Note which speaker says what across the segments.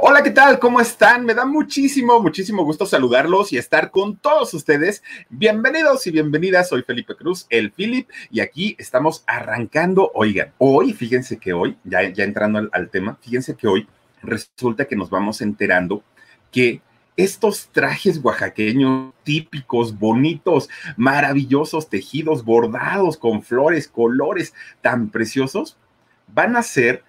Speaker 1: Hola, ¿qué tal? ¿Cómo están? Me da muchísimo, muchísimo gusto saludarlos y estar con todos ustedes. Bienvenidos y bienvenidas. Soy Felipe Cruz, el Philip, y aquí estamos arrancando. Oigan, hoy, fíjense que hoy, ya, ya entrando al, al tema, fíjense que hoy resulta que nos vamos enterando que estos trajes oaxaqueños típicos, bonitos, maravillosos, tejidos, bordados con flores, colores tan preciosos, van a ser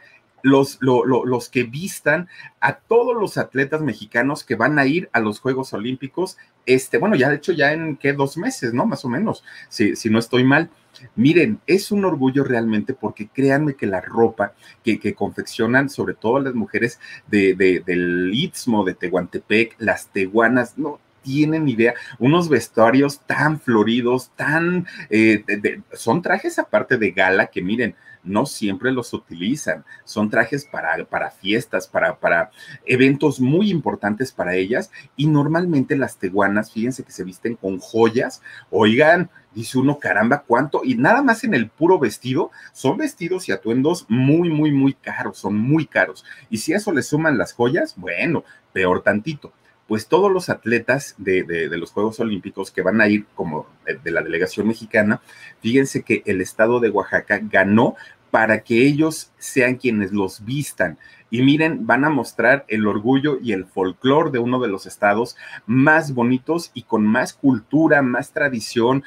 Speaker 1: los, lo- lo- los que vistan a todos los atletas mexicanos que van a ir a los Juegos Olímpicos, este, bueno, ya de hecho ya en qué dos meses, ¿no? Más o menos, si, si no estoy mal. Miren, es un orgullo realmente porque créanme que la ropa que, que confeccionan, sobre todo las mujeres de, de- del Istmo, de Tehuantepec, las tehuanas, no tienen idea, unos vestuarios tan floridos, tan, eh, de- son trajes aparte de gala que miren, no siempre los utilizan. Son trajes para, para fiestas, para, para eventos muy importantes para ellas. Y normalmente las teguanas, fíjense que se visten con joyas. Oigan, dice uno, caramba, ¿cuánto? Y nada más en el puro vestido, son vestidos y atuendos muy, muy, muy caros, son muy caros. Y si a eso le suman las joyas, bueno, peor tantito pues todos los atletas de, los Juegos Olímpicos que van a ir como de, la delegación mexicana, fíjense que el estado de Oaxaca ganó para que ellos sean quienes los vistan. Y miren, van a mostrar el orgullo y el folclor de uno de los estados más bonitos y con más cultura, más tradición.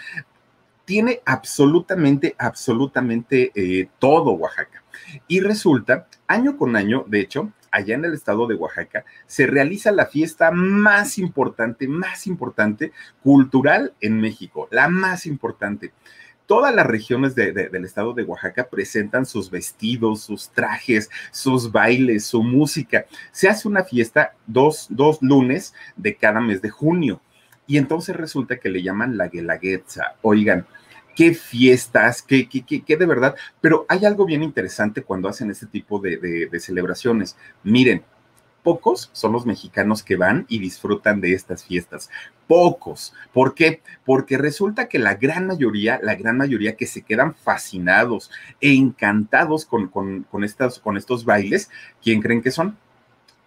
Speaker 1: Tiene absolutamente, absolutamente eh, todo Oaxaca. Y resulta, año con año, de hecho, allá en el estado de Oaxaca, se realiza la fiesta más importante, más importante cultural en México, la más importante. Todas las regiones de- de- del estado de Oaxaca presentan sus vestidos, sus trajes, sus bailes, su música. Se hace una fiesta dos, dos lunes de cada mes de junio. Y entonces resulta que le llaman la Guelaguetza. Oigan, qué fiestas, qué, qué, qué, de verdad. Pero hay algo bien interesante cuando hacen este tipo de, de- de celebraciones. Miren, pocos son los mexicanos que van y disfrutan de estas fiestas. Pocos. ¿Por qué? Porque resulta que la gran mayoría, la gran mayoría que se quedan fascinados e encantados con, con, con estas, con estos bailes, ¿quién creen que son?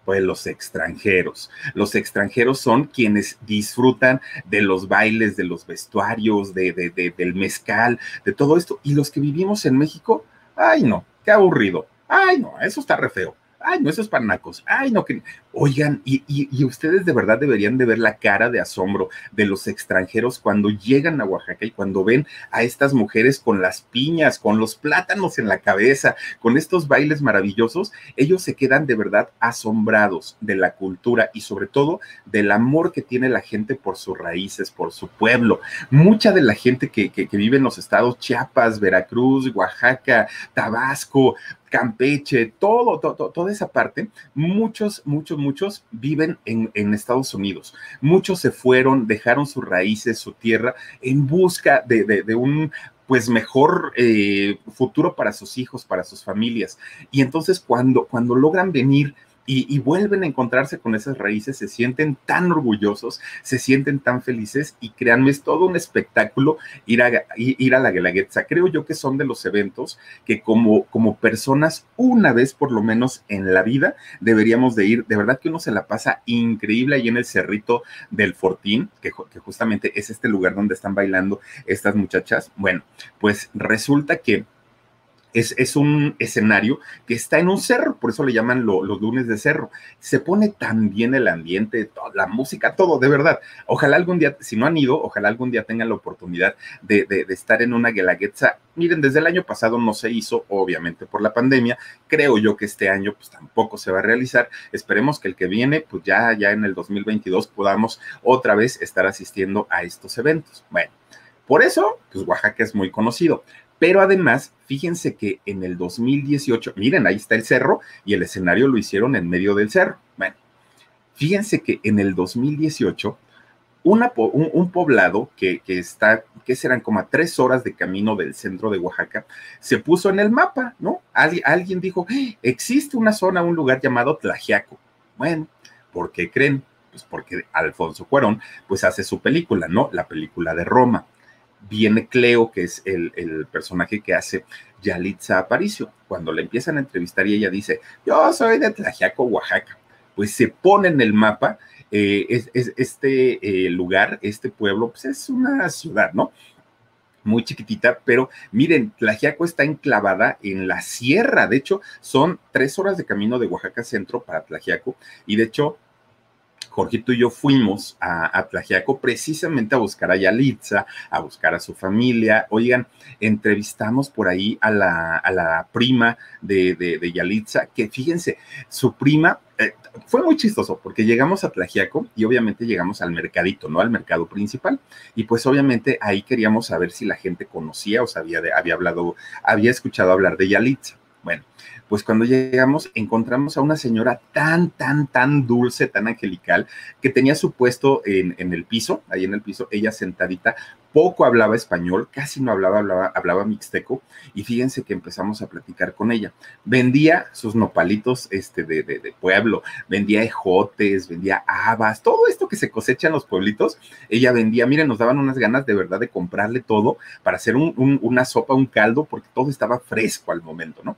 Speaker 1: Pues los extranjeros. Los extranjeros son quienes disfrutan de los bailes, de los vestuarios, de, de- de- del mezcal, de todo esto. Y los que vivimos en México, ay no, qué aburrido. Ay no, eso está re feo. Ay, no, esos panacos. Ay, no, que. Oigan, y, y- ustedes de verdad deberían de ver la cara de asombro de los extranjeros cuando llegan a Oaxaca y cuando ven a estas mujeres con las piñas, con los plátanos en la cabeza, con estos bailes maravillosos. Ellos se quedan de verdad asombrados de la cultura y sobre todo del amor que tiene la gente por sus raíces, por su pueblo. Mucha de la gente que- que vive en los estados Chiapas, Veracruz, Oaxaca, Tabasco, Campeche, todo, todo, toda esa parte, muchos, muchos, muchos viven en, Estados Unidos. Muchos se fueron, dejaron sus raíces, su tierra, en busca de un pues mejor eh, futuro para sus hijos, para sus familias. Y entonces cuando, cuando logran venir y, vuelven a encontrarse con esas raíces, se sienten tan orgullosos, se sienten tan felices y créanme, es todo un espectáculo ir a, ir a la Guelaguetza. Creo yo que son de los eventos que como, como personas, una vez por lo menos en la vida, deberíamos de ir. De verdad que uno se la pasa increíble ahí en el cerrito del Fortín, que justamente es este lugar donde están bailando estas muchachas. Bueno, pues resulta que es, un escenario que está en un cerro, por eso le llaman los lunes de cerro. Se pone tan bien el ambiente, la música, todo, de verdad. Ojalá algún día, si no han ido, ojalá algún día tengan la oportunidad de, estar en una guelaguetza. Miren, desde el año pasado no se hizo, obviamente por la pandemia. Creo yo que este año pues tampoco se va a realizar. Esperemos que el que viene, pues ya, ya en el 2022 podamos otra vez estar asistiendo a estos eventos. Bueno. Por eso, pues Oaxaca es muy conocido. Pero además, fíjense que en el 2018, miren, ahí está el cerro y el escenario lo hicieron en medio del cerro. Bueno, fíjense que en el 2018, una, un, poblado que, está, que serán como tres horas de camino del centro de Oaxaca, se puso en el mapa, ¿no? alguien dijo, ¡Eh! existe una zona, un lugar llamado Tlajiaco. Bueno, ¿por qué creen? Pues porque Alfonso Cuarón, pues hace su película, ¿no? La película de Roma viene Cleo, que es el, personaje que hace Yalitza Aparicio. Cuando le empiezan a entrevistar y ella dice, yo soy de Tlaxiaco, Oaxaca, pues se pone en el mapa eh, es, este eh, lugar, este pueblo, pues es una ciudad, ¿no? Muy chiquitita, pero miren, Tlaxiaco está enclavada en la sierra. De hecho, son tres horas de camino de Oaxaca Centro para Tlaxiaco. Y de hecho, Jorgito y yo fuimos a, a Tlajiaco precisamente a buscar a Yalitza, a buscar a su familia. Oigan, entrevistamos por ahí a la, a la prima de, de, Yalitza, que fíjense, su prima eh, fue muy chistoso porque llegamos a Tlajiaco y obviamente llegamos al mercadito, ¿no? Al mercado principal. Y pues obviamente ahí queríamos saber si la gente conocía o sabía de, había hablado, había escuchado hablar de Yalitza. Bueno, pues cuando llegamos encontramos a una señora tan, tan, tan dulce, tan angelical, que tenía su puesto en, en, el piso, ahí en el piso, ella sentadita, poco hablaba español, casi no hablaba, hablaba, hablaba mixteco, y fíjense que empezamos a platicar con ella. Vendía sus nopalitos este, de, de, pueblo, vendía ejotes, vendía habas, todo esto que se cosecha en los pueblitos, ella vendía, miren, nos daban unas ganas de verdad de comprarle todo para hacer un, una sopa, un caldo, porque todo estaba fresco al momento, ¿no?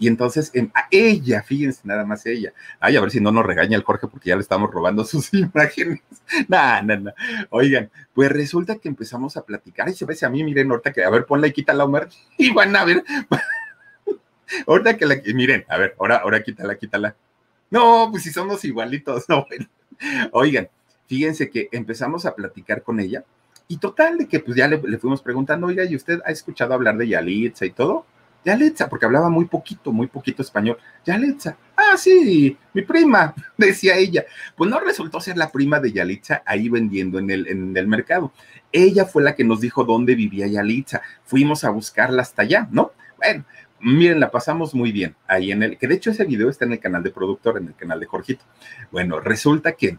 Speaker 1: Y entonces, a ella, fíjense nada más ella, ay, a ver si no nos regaña el Jorge porque ya le estamos robando sus imágenes. No, no, no. Oigan, pues resulta que empezamos a platicar y se ve a mí, miren, ahorita que, a ver, ponla y quítala, Omar, y van a ver, ahorita que la, miren, a ver, ahora, ahora quítala, quítala. No, pues si somos igualitos, no, Oigan, fíjense que empezamos a platicar con ella y total de que pues ya le, le fuimos preguntando, oiga, ¿y usted ha escuchado hablar de Yalitza y todo? Yalitza, porque hablaba muy poquito, muy poquito español. Yalitza, ah, sí, mi prima, decía ella. Pues no resultó ser la prima de Yalitza ahí vendiendo en el, en el mercado. Ella fue la que nos dijo dónde vivía Yalitza. Fuimos a buscarla hasta allá, ¿no? Bueno, miren, la pasamos muy bien ahí en el, que de hecho ese video está en el canal de productor, en el canal de Jorgito. Bueno, resulta que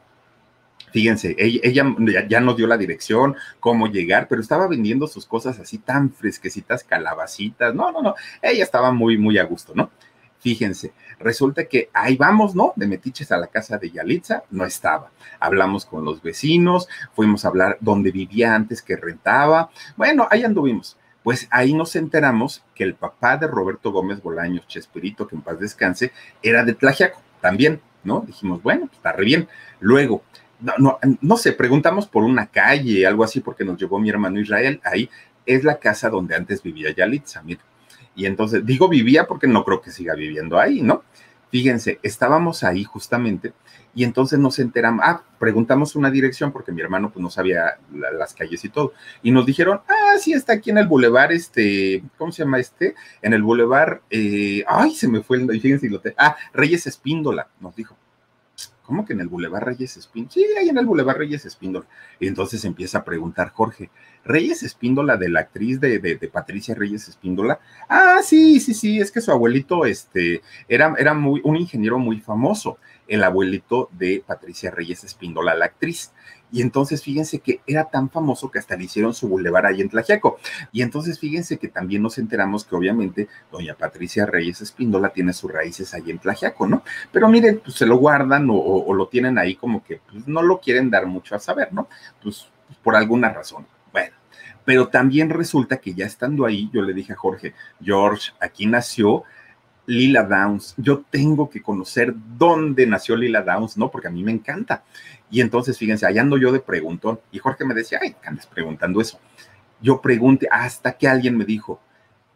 Speaker 1: Fíjense, ella, ya nos dio la dirección, cómo llegar, pero estaba vendiendo sus cosas así tan fresquecitas, calabacitas. No, no, no. Ella estaba muy, muy a gusto, ¿no? Fíjense, resulta que ahí vamos, ¿no? De Metiches a la casa de Yalitza, no estaba. Hablamos con los vecinos, fuimos a hablar dónde vivía antes que rentaba. Bueno, ahí anduvimos. Pues ahí nos enteramos que el papá de Roberto Gómez Bolaños, Chespirito, que en paz descanse, era de Tlajiaco también, ¿no? Dijimos, bueno, pues está re bien. Luego, no, no, no sé, preguntamos por una calle, algo así, porque nos llevó mi hermano Israel, ahí es la casa donde antes vivía Yalitza, mira. Y entonces, digo vivía porque no creo que siga viviendo ahí, ¿no? Fíjense, estábamos ahí justamente y entonces nos enteramos, ah, preguntamos una dirección porque mi hermano pues no sabía las calles y todo. Y nos dijeron, ah, sí, está aquí en el bulevar, este, ¿cómo se llama este? En el bulevar, eh, ay, se me fue el, fíjense, ah, Reyes Espíndola, nos dijo. ¿Cómo que en el Boulevard Reyes Espíndola? Sí, ahí en el Boulevard Reyes Espíndola. Y entonces empieza a preguntar Jorge, ¿Reyes Espíndola de la actriz de, de, Patricia Reyes Espíndola? Ah, sí, sí, sí, es que su abuelito este, era, era muy, un ingeniero muy famoso, el abuelito de Patricia Reyes Espíndola, la actriz. Y entonces fíjense que era tan famoso que hasta le hicieron su bulevar ahí en Tlajiaco. Y entonces fíjense que también nos enteramos que obviamente doña Patricia Reyes Espíndola tiene sus raíces ahí en Tlajiaco, ¿no? Pero miren, pues se lo guardan o, lo tienen ahí como que pues, no lo quieren dar mucho a saber, ¿no? Pues, pues por alguna razón. Bueno, pero también resulta que ya estando ahí, yo le dije a Jorge, George, aquí nació Lila Downs. Yo tengo que conocer dónde nació Lila Downs, ¿no? Porque a mí me encanta. Y entonces, fíjense, allá ando yo de preguntón. Y Jorge me decía, ay, ¿qué andas preguntando eso? Yo pregunté hasta que alguien me dijo,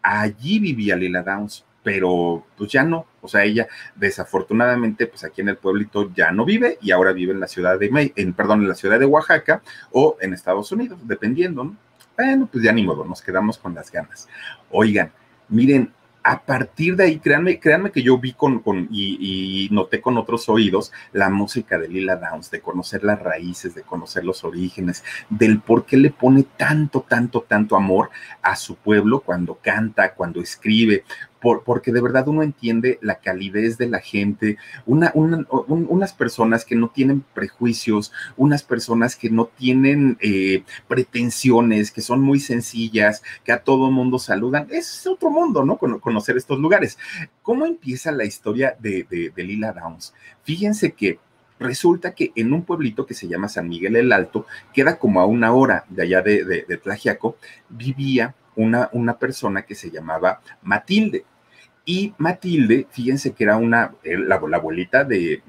Speaker 1: allí vivía Lila Downs, pero pues ya no, o sea, ella desafortunadamente pues aquí en el pueblito ya no vive y ahora vive en la ciudad de, en, perdón, en la ciudad de Oaxaca o en Estados Unidos, dependiendo, ¿no? Bueno, pues ya ni modo, nos quedamos con las ganas. Oigan, miren, a partir de ahí, créanme, créanme que yo vi con, con y, noté con otros oídos la música de Lila Downs, de conocer las raíces, de conocer los orígenes, del por qué le pone tanto, tanto, tanto amor a su pueblo cuando canta, cuando escribe porque de verdad uno entiende la calidez de la gente, una, unas personas que no tienen prejuicios, unas personas que no tienen eh, pretensiones, que son muy sencillas, que a todo mundo saludan. Es otro mundo, ¿no? conocer estos lugares. ¿Cómo empieza la historia de, de, Lila Downs? Fíjense que resulta que en un pueblito que se llama San Miguel el Alto, queda como a una hora de allá de, de, Tlajiaco, vivía una, una, persona que se llamaba Matilde. Y Matilde, fíjense que era una, eh, la, abuelita de,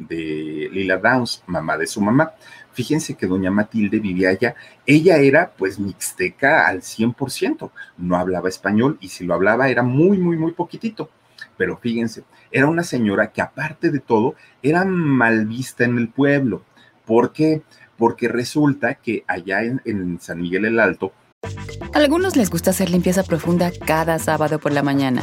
Speaker 1: Lila Downs, mamá de su mamá. Fíjense que doña Matilde vivía allá. Ella era pues mixteca al 100%, no hablaba español y si lo hablaba era muy, muy, muy poquitito. Pero fíjense, era una señora que aparte de todo era mal vista en el pueblo. ¿Por qué? Porque resulta que allá en, en San Miguel el Alto...
Speaker 2: A algunos les gusta hacer limpieza profunda cada sábado por la mañana.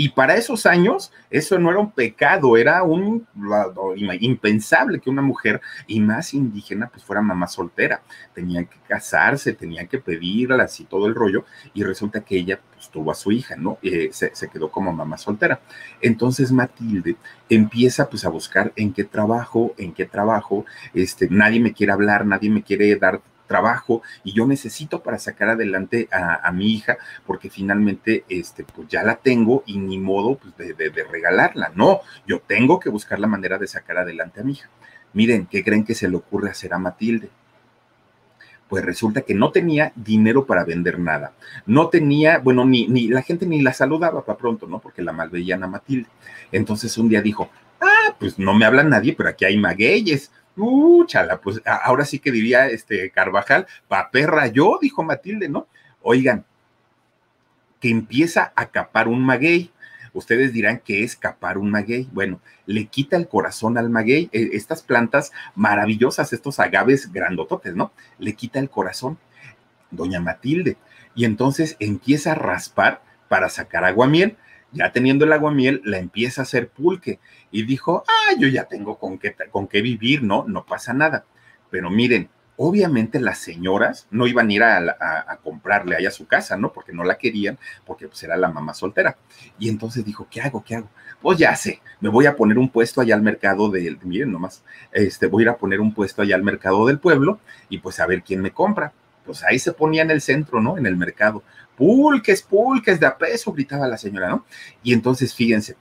Speaker 1: y para esos años, eso no era un pecado, era un impensable que una mujer, y más indígena, pues fuera mamá soltera. Tenían que casarse, tenían que pedirlas y todo el rollo, y resulta que ella pues, tuvo a su hija, ¿no? Eh, se, se, quedó como mamá soltera. Entonces Matilde empieza pues a buscar en qué trabajo, en qué trabajo, este, nadie me quiere hablar, nadie me quiere dar trabajo y yo necesito para sacar adelante a, mi hija porque finalmente este pues ya la tengo y ni modo pues, de, regalarla, no, yo tengo que buscar la manera de sacar adelante a mi hija. Miren, ¿qué creen que se le ocurre hacer a Matilde? pues resulta que no tenía dinero para vender nada. No tenía, bueno, ni, ni la gente ni la saludaba para pronto, ¿no? Porque la malveían a Matilde. Entonces un día dijo, ah, pues no me habla nadie, pero aquí hay magueyes. Uh, chala, pues ahora sí que diría este Carvajal, pa perra yo, dijo Matilde, ¿no? Oigan, que empieza a capar un maguey. Ustedes dirán que es capar un maguey. Bueno, le quita el corazón al maguey. E, estas plantas maravillosas, estos agaves grandototes, ¿no? Le quita el corazón. Doña Matilde. Y entonces empieza a raspar para sacar agua miel ya teniendo el aguamiel, la empieza a hacer pulque y dijo, ah, yo ya tengo con qué, con qué vivir, ¿no? No pasa nada. Pero miren, obviamente las señoras no iban a ir a, comprarle ahí a su casa, ¿no? Porque no la querían, porque pues era la mamá soltera. Y entonces dijo, ¿qué hago? ¿Qué hago? Pues ya sé, me voy a poner un puesto allá al mercado del, miren nomás, este, voy a ir a poner un puesto allá al mercado del pueblo y pues a ver quién me compra. Pues ahí se ponía en el centro, ¿no? En el mercado pulques, pulques de a peso, gritaba la señora, ¿no? Y entonces, fíjense,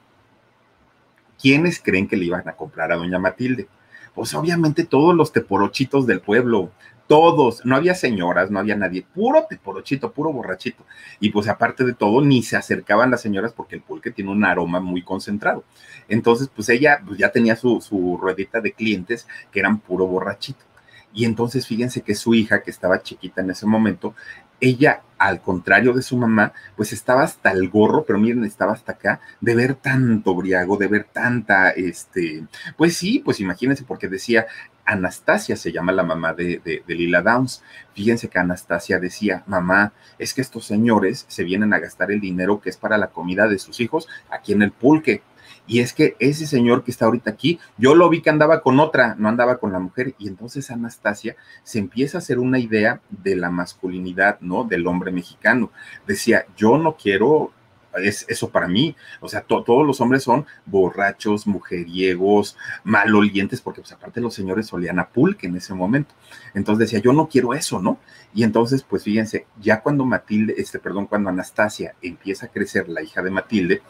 Speaker 1: ¿quiénes creen que le iban a comprar a doña Matilde? Pues obviamente todos los teporochitos del pueblo, todos, no había señoras, no había nadie, puro teporochito, puro borrachito. Y pues aparte de todo, ni se acercaban las señoras porque el pulque tiene un aroma muy concentrado. Entonces, pues ella pues ya tenía su, su ruedita de clientes que eran puro borrachito. Y entonces fíjense que su hija, que estaba chiquita en ese momento, ella, al contrario de su mamá, pues estaba hasta el gorro, pero miren, estaba hasta acá, de ver tanto briago, de ver tanta, este, pues sí, pues imagínense, porque decía, Anastasia se llama la mamá de, de, de, Lila Downs. Fíjense que Anastasia decía, mamá, es que estos señores se vienen a gastar el dinero que es para la comida de sus hijos aquí en el pulque. Y es que ese señor que está ahorita aquí, yo lo vi que andaba con otra, no andaba con la mujer. Y entonces Anastasia se empieza a hacer una idea de la masculinidad, ¿no? Del hombre mexicano. Decía, yo no quiero es eso para mí. O sea, todos los hombres son borrachos, mujeriegos, malolientes, porque pues aparte los señores solían a pulque en ese momento. Entonces decía, yo no quiero eso, ¿no? Y entonces, pues fíjense, ya cuando Matilde, este, perdón, cuando Anastasia empieza a crecer, la hija de Matilde,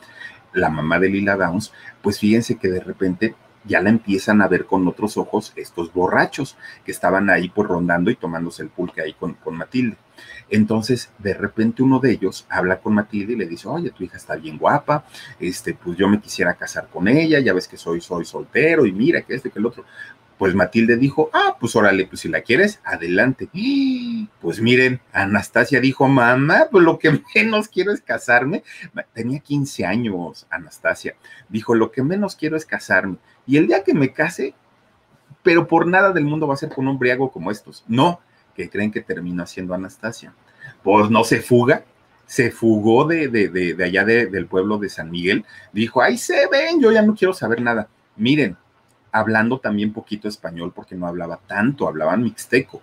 Speaker 1: la mamá de Lila Downs, pues fíjense que de repente ya la empiezan a ver con otros ojos estos borrachos que estaban ahí por pues, rondando y tomándose el pulque ahí con, con Matilde. Entonces, de repente uno de ellos habla con Matilde y le dice, oye, tu hija está bien guapa, este, pues yo me quisiera casar con ella, ya ves que soy, soy soltero y mira que este, que el otro. Pues Matilde dijo, ah, pues órale, pues si la quieres, adelante. Pues miren, Anastasia dijo, mamá, pues lo que menos quiero es casarme. Tenía 15 años, Anastasia. Dijo, lo que menos quiero es casarme. Y el día que me case, pero por nada del mundo va a ser con un briago como estos. No, que creen que termina siendo Anastasia. Pues no se fuga, se fugó de, de, de, allá del pueblo de San Miguel. Dijo, ahí se ven, yo ya no quiero saber nada. Miren, hablando también poquito español porque no hablaba tanto, hablaban mixteco,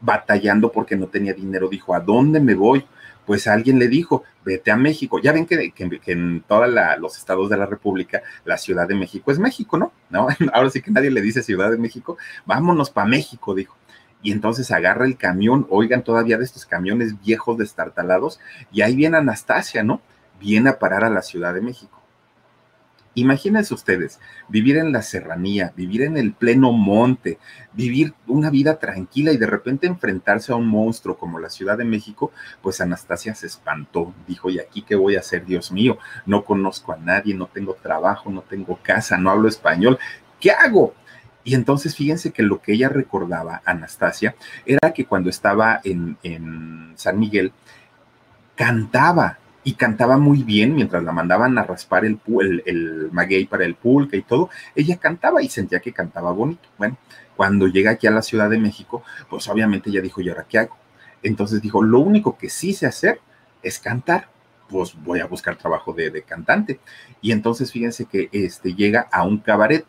Speaker 1: batallando porque no tenía dinero, dijo, ¿a dónde me voy? Pues alguien le dijo, vete a México. Ya ven que, en todos los estados de la República, la Ciudad de México es México, ¿no? ¿no? Ahora sí que nadie le dice Ciudad de México, vámonos para México, dijo. Y entonces agarra el camión, oigan todavía de estos camiones viejos destartalados, y ahí viene Anastasia, ¿no? Viene a parar a la Ciudad de México Imagínense ustedes, vivir en la serranía, vivir en el pleno monte, vivir una vida tranquila y de repente enfrentarse a un monstruo como la Ciudad de México, pues Anastasia se espantó, dijo, ¿y aquí qué voy a hacer, Dios mío? No conozco a nadie, no tengo trabajo, no tengo casa, no hablo español, ¿qué hago? Y entonces fíjense que lo que ella recordaba, Anastasia, era que cuando estaba en, en San Miguel, cantaba, y cantaba muy bien mientras la mandaban a raspar el, el, el maguey para el pulque y todo. Ella cantaba y sentía que cantaba bonito. Bueno, cuando llega aquí a la Ciudad de México, pues obviamente ella dijo, ¿y ahora qué hago? Entonces dijo, lo único que sí sé hacer es cantar. Pues voy a buscar trabajo de, de cantante. Y entonces fíjense que este, llega a un cabaret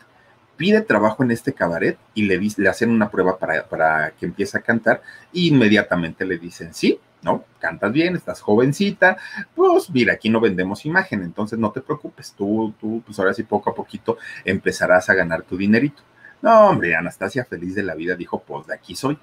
Speaker 1: pide trabajo en este cabaret y le, le hacen una prueba para, para que empiece a cantar e inmediatamente le dicen, sí, ¿no? Cantas bien, estás jovencita, pues mira, aquí no vendemos imagen, entonces no te preocupes, tú, tú, pues ahora sí poco a poquito empezarás a ganar tu dinerito. No, hombre, Anastasia feliz de la vida dijo, pues de aquí soy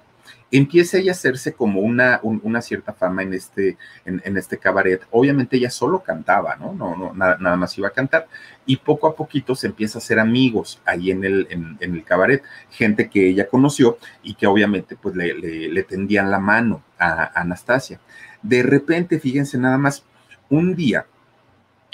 Speaker 1: empieza ella a hacerse como una, una cierta fama en este, en, este cabaret. Obviamente ella solo cantaba, ¿no? No, no nada, más iba a cantar. Y poco a poquito se empieza a hacer amigos ahí en el, en, el cabaret, gente que ella conoció y que obviamente pues le, le, tendían la mano a, Anastasia. De repente, fíjense nada más, un día,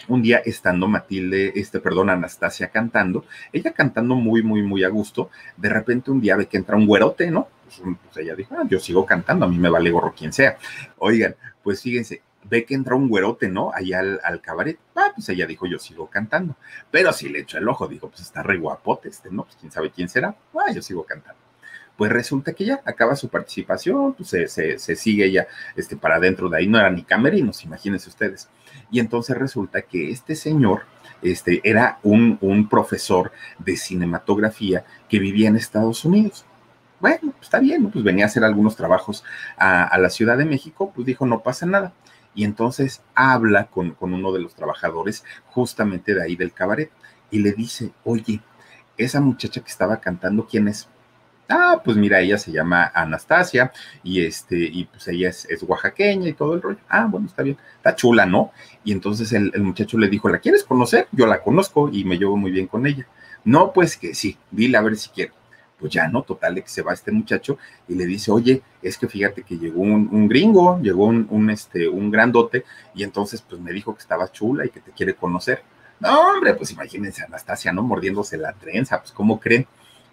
Speaker 1: un día estando Matilde, este, perdón, Anastasia cantando, ella cantando muy, muy, muy a gusto, de repente un día ve que entra un güerote, ¿no? Pues, pues, ella dijo, ah, yo sigo cantando, a mí me vale gorro quien sea. Oigan, pues fíjense, ve que entra un güerote, ¿no? Allá al, cabaret. Ah, pues ella dijo, yo sigo cantando. Pero si le echa el ojo, dijo, pues está re guapote este, ¿no? Pues quién sabe quién será. Ah, yo sigo cantando. Pues resulta que ya acaba su participación, pues se, se, sigue ella este, para adentro de ahí, no era ni camerinos, imagínense ustedes. Y entonces resulta que este señor, este, era un, un profesor de cinematografía que vivía en Estados Unidos bueno, pues está bien, pues venía a hacer algunos trabajos a, la Ciudad de México, pues dijo, no pasa nada. Y entonces habla con, con uno de los trabajadores justamente de ahí del cabaret y le dice, oye, esa muchacha que estaba cantando, ¿quién es? Ah, pues mira, ella se llama Anastasia y este, y pues ella es, oaxaqueña y todo el rollo. Ah, bueno, está bien, está chula, ¿no? Y entonces el, muchacho le dijo, ¿la quieres conocer? Yo la conozco y me llevo muy bien con ella. No, pues que sí, dile a ver si quiero pues ya, ¿no? Total de que se va este muchacho y le dice, oye, es que fíjate que llegó un, gringo, llegó un, este, un grandote y entonces pues me dijo que estaba chula y que te quiere conocer. No, hombre, pues imagínense Anastasia, ¿no? Mordiéndose la trenza, pues ¿cómo creen?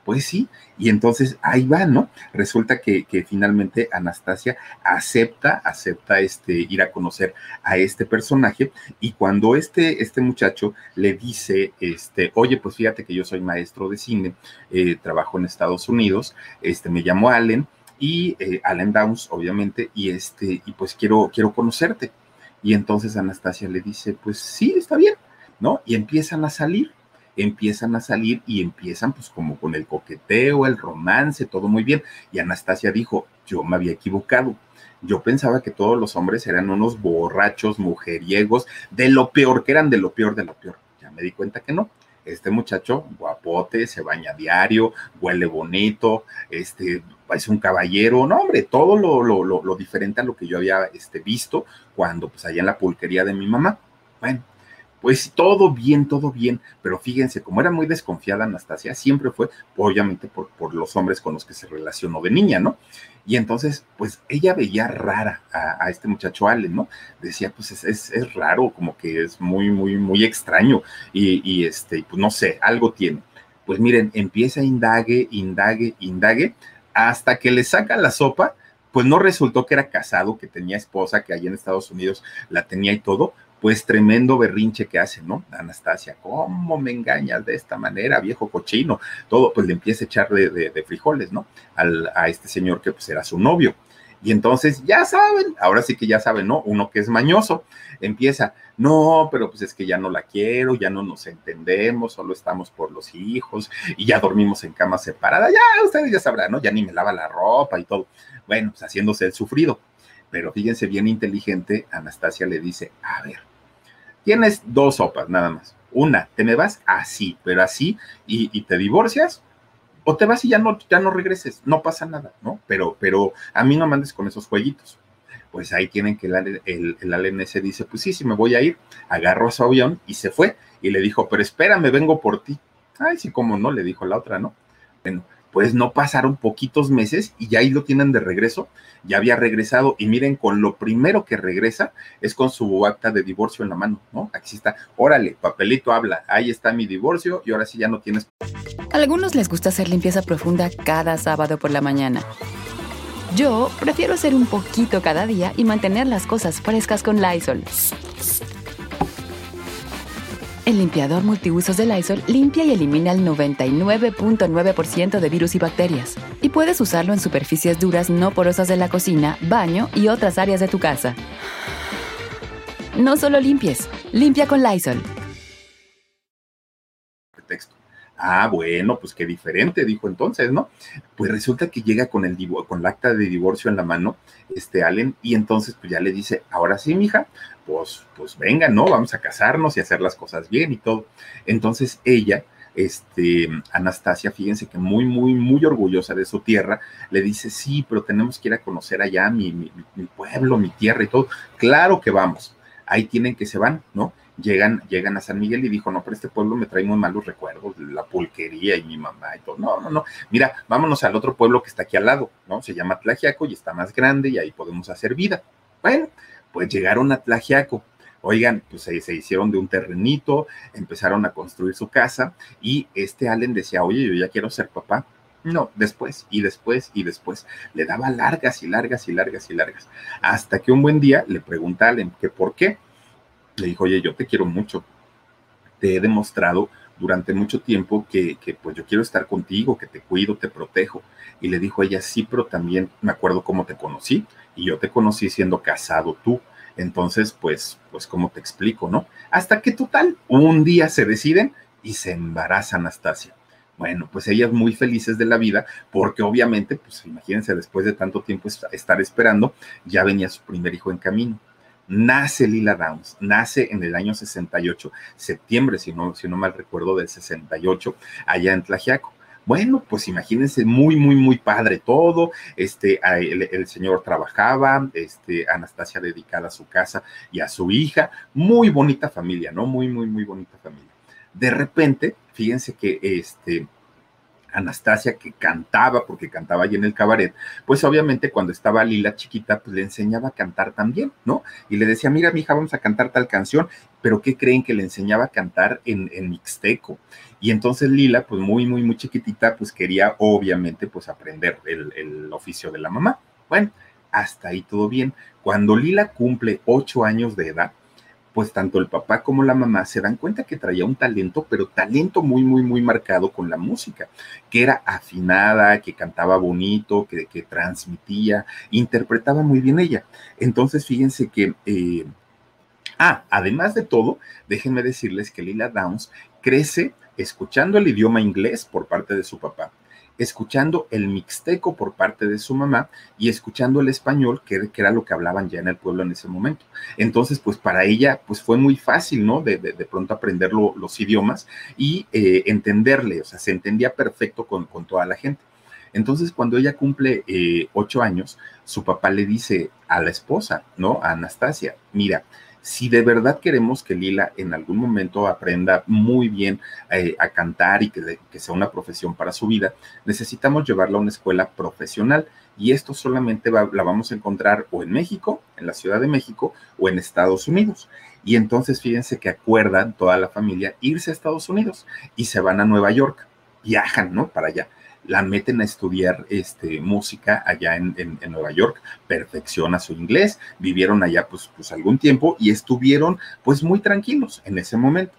Speaker 1: Pues sí, y entonces ahí va, ¿no? Resulta que, finalmente Anastasia acepta, acepta este, ir a conocer a este personaje y cuando este, este muchacho le dice, este, oye, pues fíjate que yo soy maestro de cine, eh, trabajo en Estados Unidos, este, me llamo Allen y eh, Allen Downs, obviamente, y este, y pues quiero, quiero conocerte. Y entonces Anastasia le dice, pues sí, está bien, ¿no? Y empiezan a salir empiezan a salir y empiezan pues como con el coqueteo, el romance, todo muy bien. Y Anastasia dijo, yo me había equivocado. yo pensaba que todos los hombres eran unos borrachos, mujeriegos, de lo peor, que eran de lo peor, de lo peor. Ya me di cuenta que no. Este muchacho, guapote, se baña diario, huele bonito, este, es un caballero, no, hombre, todo lo, lo, lo, diferente a lo que yo había este, visto cuando, pues, allá en la pulquería de mi mamá. Bueno, pues todo bien, todo bien, pero fíjense, como era muy desconfiada Anastasia, siempre fue, obviamente, por, por los hombres con los que se relacionó de niña, ¿no? Y entonces, pues ella veía rara a, este muchacho Allen, ¿no? Decía, pues es, es, raro, como que es muy, muy, muy extraño y, este, pues no sé, algo tiene. Pues miren, empieza a indague, indague, indague, hasta que le saca la sopa, pues no resultó que era casado, que tenía esposa, que allí en Estados Unidos la tenía y todo, pues tremendo berrinche que hace, ¿no? Anastasia, ¿cómo me engañas de esta manera, viejo cochino? Todo, pues le empieza a echar de, frijoles, ¿no? Al, a este señor que pues era su novio. Y entonces, ya saben, ahora sí que ya saben, ¿no? Uno que es mañoso, empieza, no, pero pues es que ya no la quiero, ya no nos entendemos, solo estamos por los hijos y ya dormimos en cama separada, ya ustedes ya sabrán, ¿no? Ya ni me lava la ropa y todo. Bueno, pues haciéndose el sufrido. Pero fíjense, bien inteligente, Anastasia le dice, a ver, tienes dos sopas nada más. Una, te me vas así, pero así, y, te divorcias, o te vas y ya no, ya no regreses, no pasa nada, ¿no? Pero, pero a mí no mandes con esos jueguitos. Pues ahí tienen que el, el, el ALNS dice, pues sí, sí me voy a ir, agarró su avión y se fue, y le dijo, pero espérame, vengo por ti. Ay, sí, cómo no, le dijo la otra, ¿no? Bueno, pues no pasaron poquitos meses y ya ahí lo tienen de regreso, ya había regresado y miren, con lo primero que regresa es con su acta de divorcio en la mano, ¿no? Aquí está, órale, papelito habla, ahí está mi divorcio y ahora sí ya no tienes...
Speaker 2: A algunos les gusta hacer limpieza profunda cada sábado por la mañana. Yo prefiero hacer un poquito cada día y mantener las cosas frescas con Lysol. El limpiador multiusos de Lysol limpia y elimina el 99.9% de virus y bacterias. Y puedes usarlo en superficies duras no porosas de la cocina, baño y otras áreas de tu casa. No solo limpies, limpia con Lysol.
Speaker 1: Ah, bueno, pues qué diferente, dijo entonces, ¿no? Pues resulta que llega con el con acta de divorcio en la mano, este Allen, y entonces pues ya le dice, ahora sí, mija, pues, pues venga, ¿no? Vamos a casarnos y hacer las cosas bien y todo. Entonces ella, este, Anastasia, fíjense que muy, muy, muy orgullosa de su tierra, le dice, sí, pero tenemos que ir a conocer allá mi, mi, pueblo, mi tierra y todo. Claro que vamos. Ahí tienen que se van, ¿no? Llegan, llegan a San Miguel y dijo, no, pero este pueblo me trae muy malos recuerdos, la pulquería y mi mamá y todo. No, no, no. Mira, vámonos al otro pueblo que está aquí al lado, ¿no? Se llama Tlajiaco y está más grande y ahí podemos hacer vida. Bueno, pues llegaron a Tlajiaco. Oigan, pues se, se, hicieron de un terrenito, empezaron a construir su casa y este Allen decía, oye, yo ya quiero ser papá. No, después y después y después. Le daba largas y largas y largas y largas. Hasta que un buen día le pregunta a Allen que por qué. Le dijo, oye, yo te quiero mucho. Te he demostrado durante mucho tiempo que, que, pues yo quiero estar contigo, que te cuido, te protejo. Y le dijo ella, sí, pero también me acuerdo cómo te conocí y yo te conocí siendo casado tú. Entonces, pues, pues, ¿cómo te explico, no? Hasta que total, un día se deciden y se embaraza Anastasia. Bueno, pues ellas muy felices de la vida, porque obviamente, pues imagínense, después de tanto tiempo estar esperando, ya venía su primer hijo en camino. Nace Lila Downs, nace en el año 68, septiembre, si no, si no mal recuerdo, del 68, allá en Tlajiaco. Bueno, pues imagínense, muy, muy, muy padre todo. Este, el, señor trabajaba, este, Anastasia dedicada a su casa y a su hija. Muy bonita familia, ¿no? Muy, muy, muy bonita familia. De repente, fíjense que este, Anastasia que cantaba, porque cantaba allí en el cabaret, pues obviamente cuando estaba Lila chiquita, pues le enseñaba a cantar también, ¿no? Y le decía, mira, mi hija, vamos a cantar tal canción, pero ¿qué creen que le enseñaba a cantar en, en mixteco? Y entonces Lila, pues muy, muy, muy chiquitita, pues quería obviamente pues aprender el, el oficio de la mamá. Bueno, hasta ahí todo bien. Cuando Lila cumple ocho años de edad, pues tanto el papá como la mamá se dan cuenta que traía un talento, pero talento muy, muy, muy marcado con la música, que era afinada, que cantaba bonito, que, que transmitía, interpretaba muy bien ella. Entonces, fíjense que... Eh, ah, además de todo, déjenme decirles que Lila Downs crece escuchando el idioma inglés por parte de su papá escuchando el mixteco por parte de su mamá y escuchando el español, que, era lo que hablaban ya en el pueblo en ese momento. Entonces, pues para ella, pues fue muy fácil, ¿no? De, de, pronto aprender los idiomas y eh, entenderle, o sea, se entendía perfecto con, con, toda la gente. Entonces, cuando ella cumple eh, ocho años, su papá le dice a la esposa, ¿no? A Anastasia, mira, si de verdad queremos que Lila en algún momento aprenda muy bien eh, a cantar y que, que, sea una profesión para su vida, necesitamos llevarla a una escuela profesional. Y esto solamente la vamos a encontrar o en México, en la Ciudad de México, o en Estados Unidos. Y entonces fíjense que acuerdan toda la familia irse a Estados Unidos y se van a Nueva York, viajan, ¿no? Para allá la meten a estudiar este, música allá en, en, Nueva York, perfecciona su inglés, vivieron allá pues, pues algún tiempo y estuvieron pues muy tranquilos en ese momento.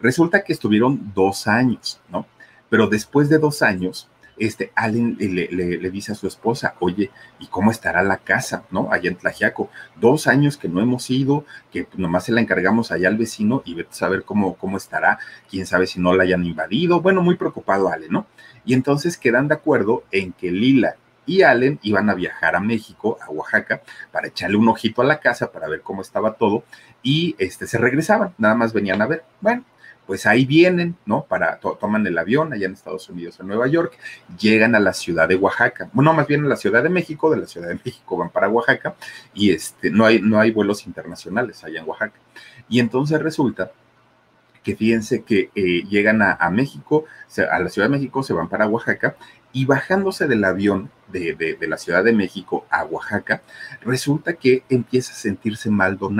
Speaker 1: Resulta que estuvieron dos años, ¿no? Pero después de dos años, este, Allen le, le, dice a su esposa, oye, ¿y cómo estará la casa, no? Allá en Tlajiaco. Dos años que no hemos ido, que nomás se la encargamos allá al vecino y saber cómo, cómo estará, quién sabe si no la hayan invadido. Bueno, muy preocupado Allen, ¿no? Y entonces quedan de acuerdo en que Lila y Allen iban a viajar a México, a Oaxaca, para echarle un ojito a la casa, para ver cómo estaba todo, y este, se regresaban, nada más venían a ver. Bueno, pues ahí vienen, ¿no? Para, toman el avión allá en Estados Unidos, en Nueva York, llegan a la ciudad de Oaxaca, bueno, más bien a la ciudad de México, de la ciudad de México van para Oaxaca, y este, no hay, no hay vuelos internacionales allá en Oaxaca. Y entonces resulta que fíjense que eh, llegan a, México, a la Ciudad de México, se van para Oaxaca y bajándose del avión de, de, la Ciudad de México a Oaxaca, resulta que empieza a sentirse mal Don.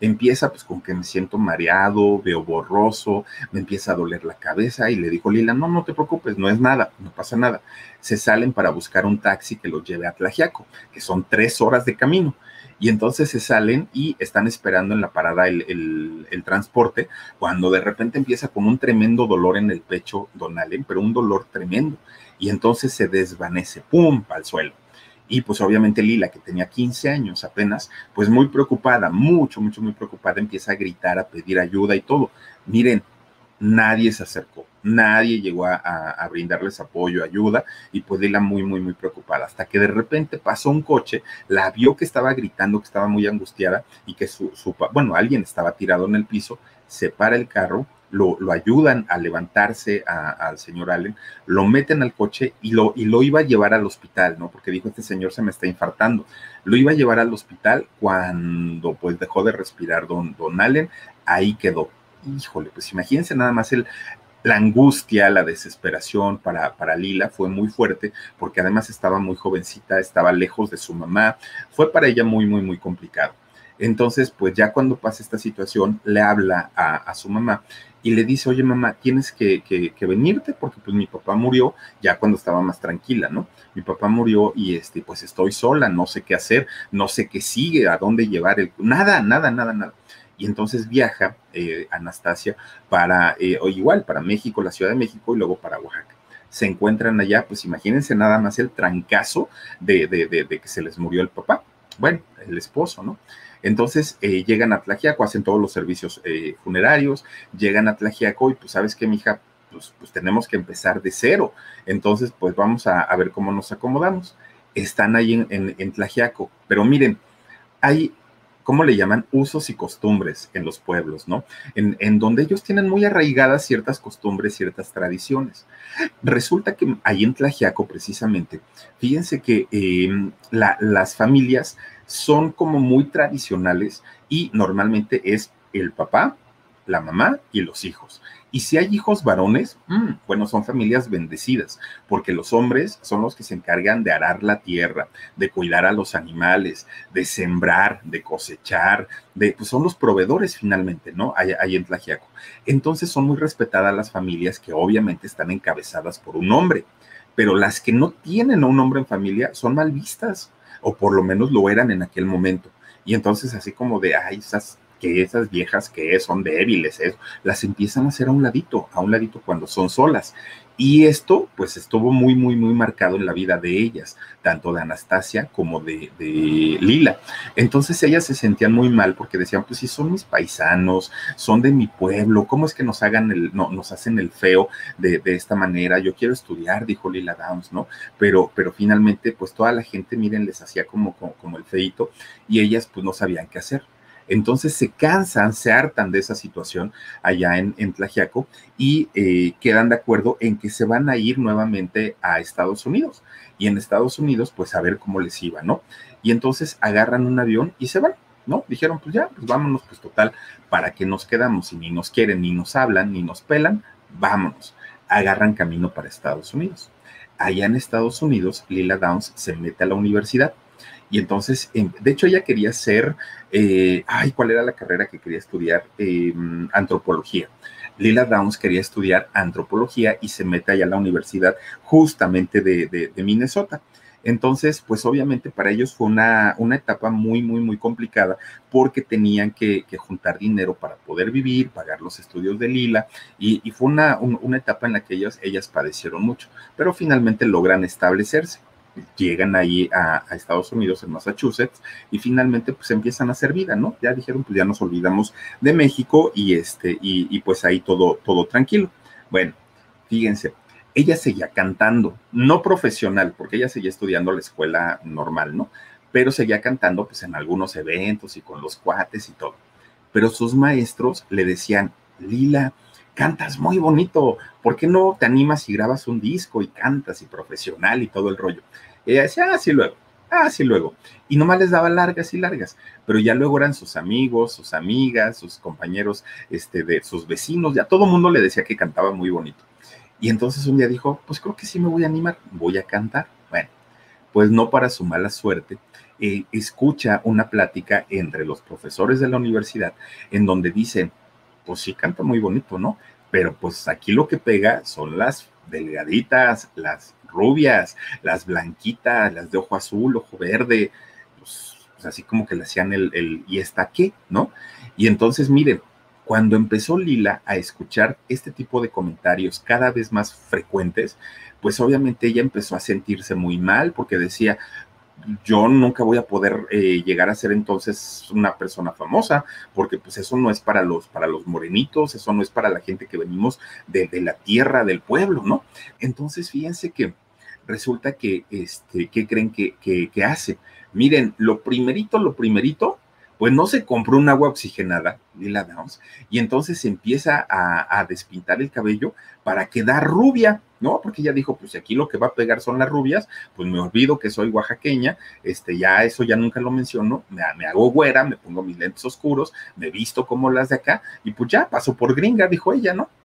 Speaker 1: Empieza pues con que me siento mareado, veo borroso, me empieza a doler la cabeza y le dijo Lila, no, no te preocupes, no es nada, no pasa nada. Se salen para buscar un taxi que los lleve a Tlajiaco, que son tres horas de camino y entonces se salen y están esperando en la parada el, transporte, cuando de repente empieza con un tremendo dolor en el pecho Don Allen, pero un dolor tremendo, y entonces se desvanece, ¡pum!, al suelo. Y pues obviamente Lila, que tenía 15 años apenas, pues muy preocupada, mucho, mucho, muy preocupada, empieza a gritar, a pedir ayuda y todo. Miren, nadie se acercó, nadie llegó a, brindarles apoyo, ayuda, y pues Lila muy, muy, muy preocupada, hasta que de repente pasó un coche, la vio que estaba gritando, que estaba muy angustiada y que su, su bueno, alguien estaba tirado en el piso, se para el carro, lo, lo ayudan a levantarse al señor Allen, lo meten al coche y lo, y lo iba a llevar al hospital, ¿no? Porque dijo, este señor se me está infartando. Lo iba a llevar al hospital cuando pues dejó de respirar don, don Allen, ahí quedó híjole, pues imagínense nada más el, la angustia, la desesperación para, para Lila fue muy fuerte porque además estaba muy jovencita, estaba lejos de su mamá, fue para ella muy, muy, muy complicado. Entonces, pues ya cuando pasa esta situación, le habla a, su mamá y le dice, oye mamá, tienes que, que, venirte porque pues mi papá murió ya cuando estaba más tranquila, ¿no? Mi papá murió y este, pues estoy sola, no sé qué hacer, no sé qué sigue, a dónde llevar el... Nada, nada, nada, nada y entonces viaja eh, Anastasia para, eh, o igual, para México, la Ciudad de México y luego para Oaxaca. Se encuentran allá, pues imagínense nada más el trancazo de, de, que se les murió el papá, bueno, el esposo, ¿no? Entonces eh, llegan a Tlajiaco, hacen todos los servicios funerarios, llegan a Tlajiaco y pues sabes que, mija, pues, pues tenemos que empezar de cero. Entonces, pues vamos a, ver cómo nos acomodamos. Están ahí en, en, en Tlajiaco, pero miren, hay ¿cómo le llaman? Usos y costumbres en los pueblos, ¿no? En, donde ellos tienen muy arraigadas ciertas costumbres, ciertas tradiciones. Resulta que ahí en Tlajiaco, precisamente, fíjense que em, las familias son como muy tradicionales y normalmente es el papá, la mamá y los hijos. Y si hay hijos varones, mm, bueno, son familias bendecidas, porque los hombres son los que se encargan de arar la tierra, de cuidar a los animales, de sembrar, de cosechar, de, pues son los proveedores finalmente, ¿no? Ahí, en Tlajiaco. Entonces son muy respetadas las familias que obviamente están encabezadas por un hombre, pero las que no tienen a un hombre en familia son mal vistas, o por lo menos lo eran en aquel momento. Y entonces así como de, ay, esas que esas viejas que son débiles, eso, las empiezan a hacer a un ladito, a un ladito cuando son solas. Y esto, pues, estuvo muy, muy, muy marcado en la vida de ellas, tanto de Anastasia como de, Lila. Entonces ellas se sentían muy mal porque decían, pues, si son mis paisanos, son de mi pueblo, ¿cómo es que nos hagan el, no, nos hacen el feo de, esta manera? Yo quiero estudiar, dijo Lila Downs, ¿no? Pero, pero finalmente, pues, toda la gente, miren, les hacía como, como, como el feito y ellas, pues, no sabían qué hacer. Entonces se cansan, se hartan de esa situación allá en, en Tlajiaco y eh, quedan de acuerdo en que se van a ir nuevamente a Estados Unidos. Y en Estados Unidos, pues a ver cómo les iba, ¿no? Y entonces agarran un avión y se van, ¿no? Dijeron, pues ya, pues vámonos, pues total, ¿para qué nos quedamos? Si ni nos quieren, ni nos hablan, ni nos pelan, vámonos. Agarran camino para Estados Unidos. Allá en Estados Unidos, Lila Downs se mete a la universidad y entonces, de hecho, ella quería ser, eh, ay, ¿cuál era la carrera que quería estudiar? Em, antropología. Lila Downs quería estudiar antropología y se mete allá a la universidad justamente de, Minnesota. Entonces, pues obviamente para ellos fue una, una etapa muy, muy, muy complicada porque tenían que, juntar dinero para poder vivir, pagar los estudios de Lila y, fue una, una, etapa en la que ellas padecieron mucho, pero finalmente logran establecerse llegan ahí a, Estados Unidos, en Massachusetts, y finalmente pues empiezan a hacer vida, ¿no? Ya dijeron, pues ya nos olvidamos de México y este, y, pues ahí todo, todo tranquilo. Bueno, fíjense, ella seguía cantando, no profesional, porque ella seguía estudiando la escuela normal, ¿no? Pero seguía cantando pues en algunos eventos y con los cuates y todo. Pero sus maestros le decían, Lila, cantas muy bonito, ¿por qué no te animas y grabas un disco y cantas y profesional y todo el rollo? Ella decía, ah, sí, luego, ah, sí, luego. Y nomás les daba largas y largas, pero ya luego eran sus amigos, sus amigas, sus compañeros, este, de sus vecinos, ya todo el mundo le decía que cantaba muy bonito. Y entonces un día dijo, pues creo que sí me voy a animar, voy a cantar. Bueno, pues no para su mala suerte, eh, escucha una plática entre los profesores de la universidad en donde dicen, pues sí canta muy bonito, ¿no? Pero pues aquí lo que pega son las delgaditas, las rubias, las blanquitas, las de ojo azul, ojo verde, pues, pues así como que le hacían el, el ¿y está qué? ¿No? Y entonces miren, cuando empezó Lila a escuchar este tipo de comentarios cada vez más frecuentes, pues obviamente ella empezó a sentirse muy mal porque decía, yo nunca voy a poder eh, llegar a ser entonces una persona famosa, porque pues eso no es para los, para los morenitos, eso no es para la gente que venimos de, la tierra, del pueblo, ¿no? Entonces, fíjense que resulta que, este, ¿qué creen que, que hace? Miren, lo primerito, lo primerito pues no se compró un agua oxigenada, Lila Downs, y entonces empieza a, despintar el cabello para quedar rubia, ¿no? Porque ella dijo, pues aquí lo que va a pegar son las rubias, pues me olvido que soy oaxaqueña, este, ya eso ya nunca lo menciono, me, me hago güera, me pongo mis lentes oscuros, me visto como las de acá, y pues ya paso por gringa, dijo ella, ¿no?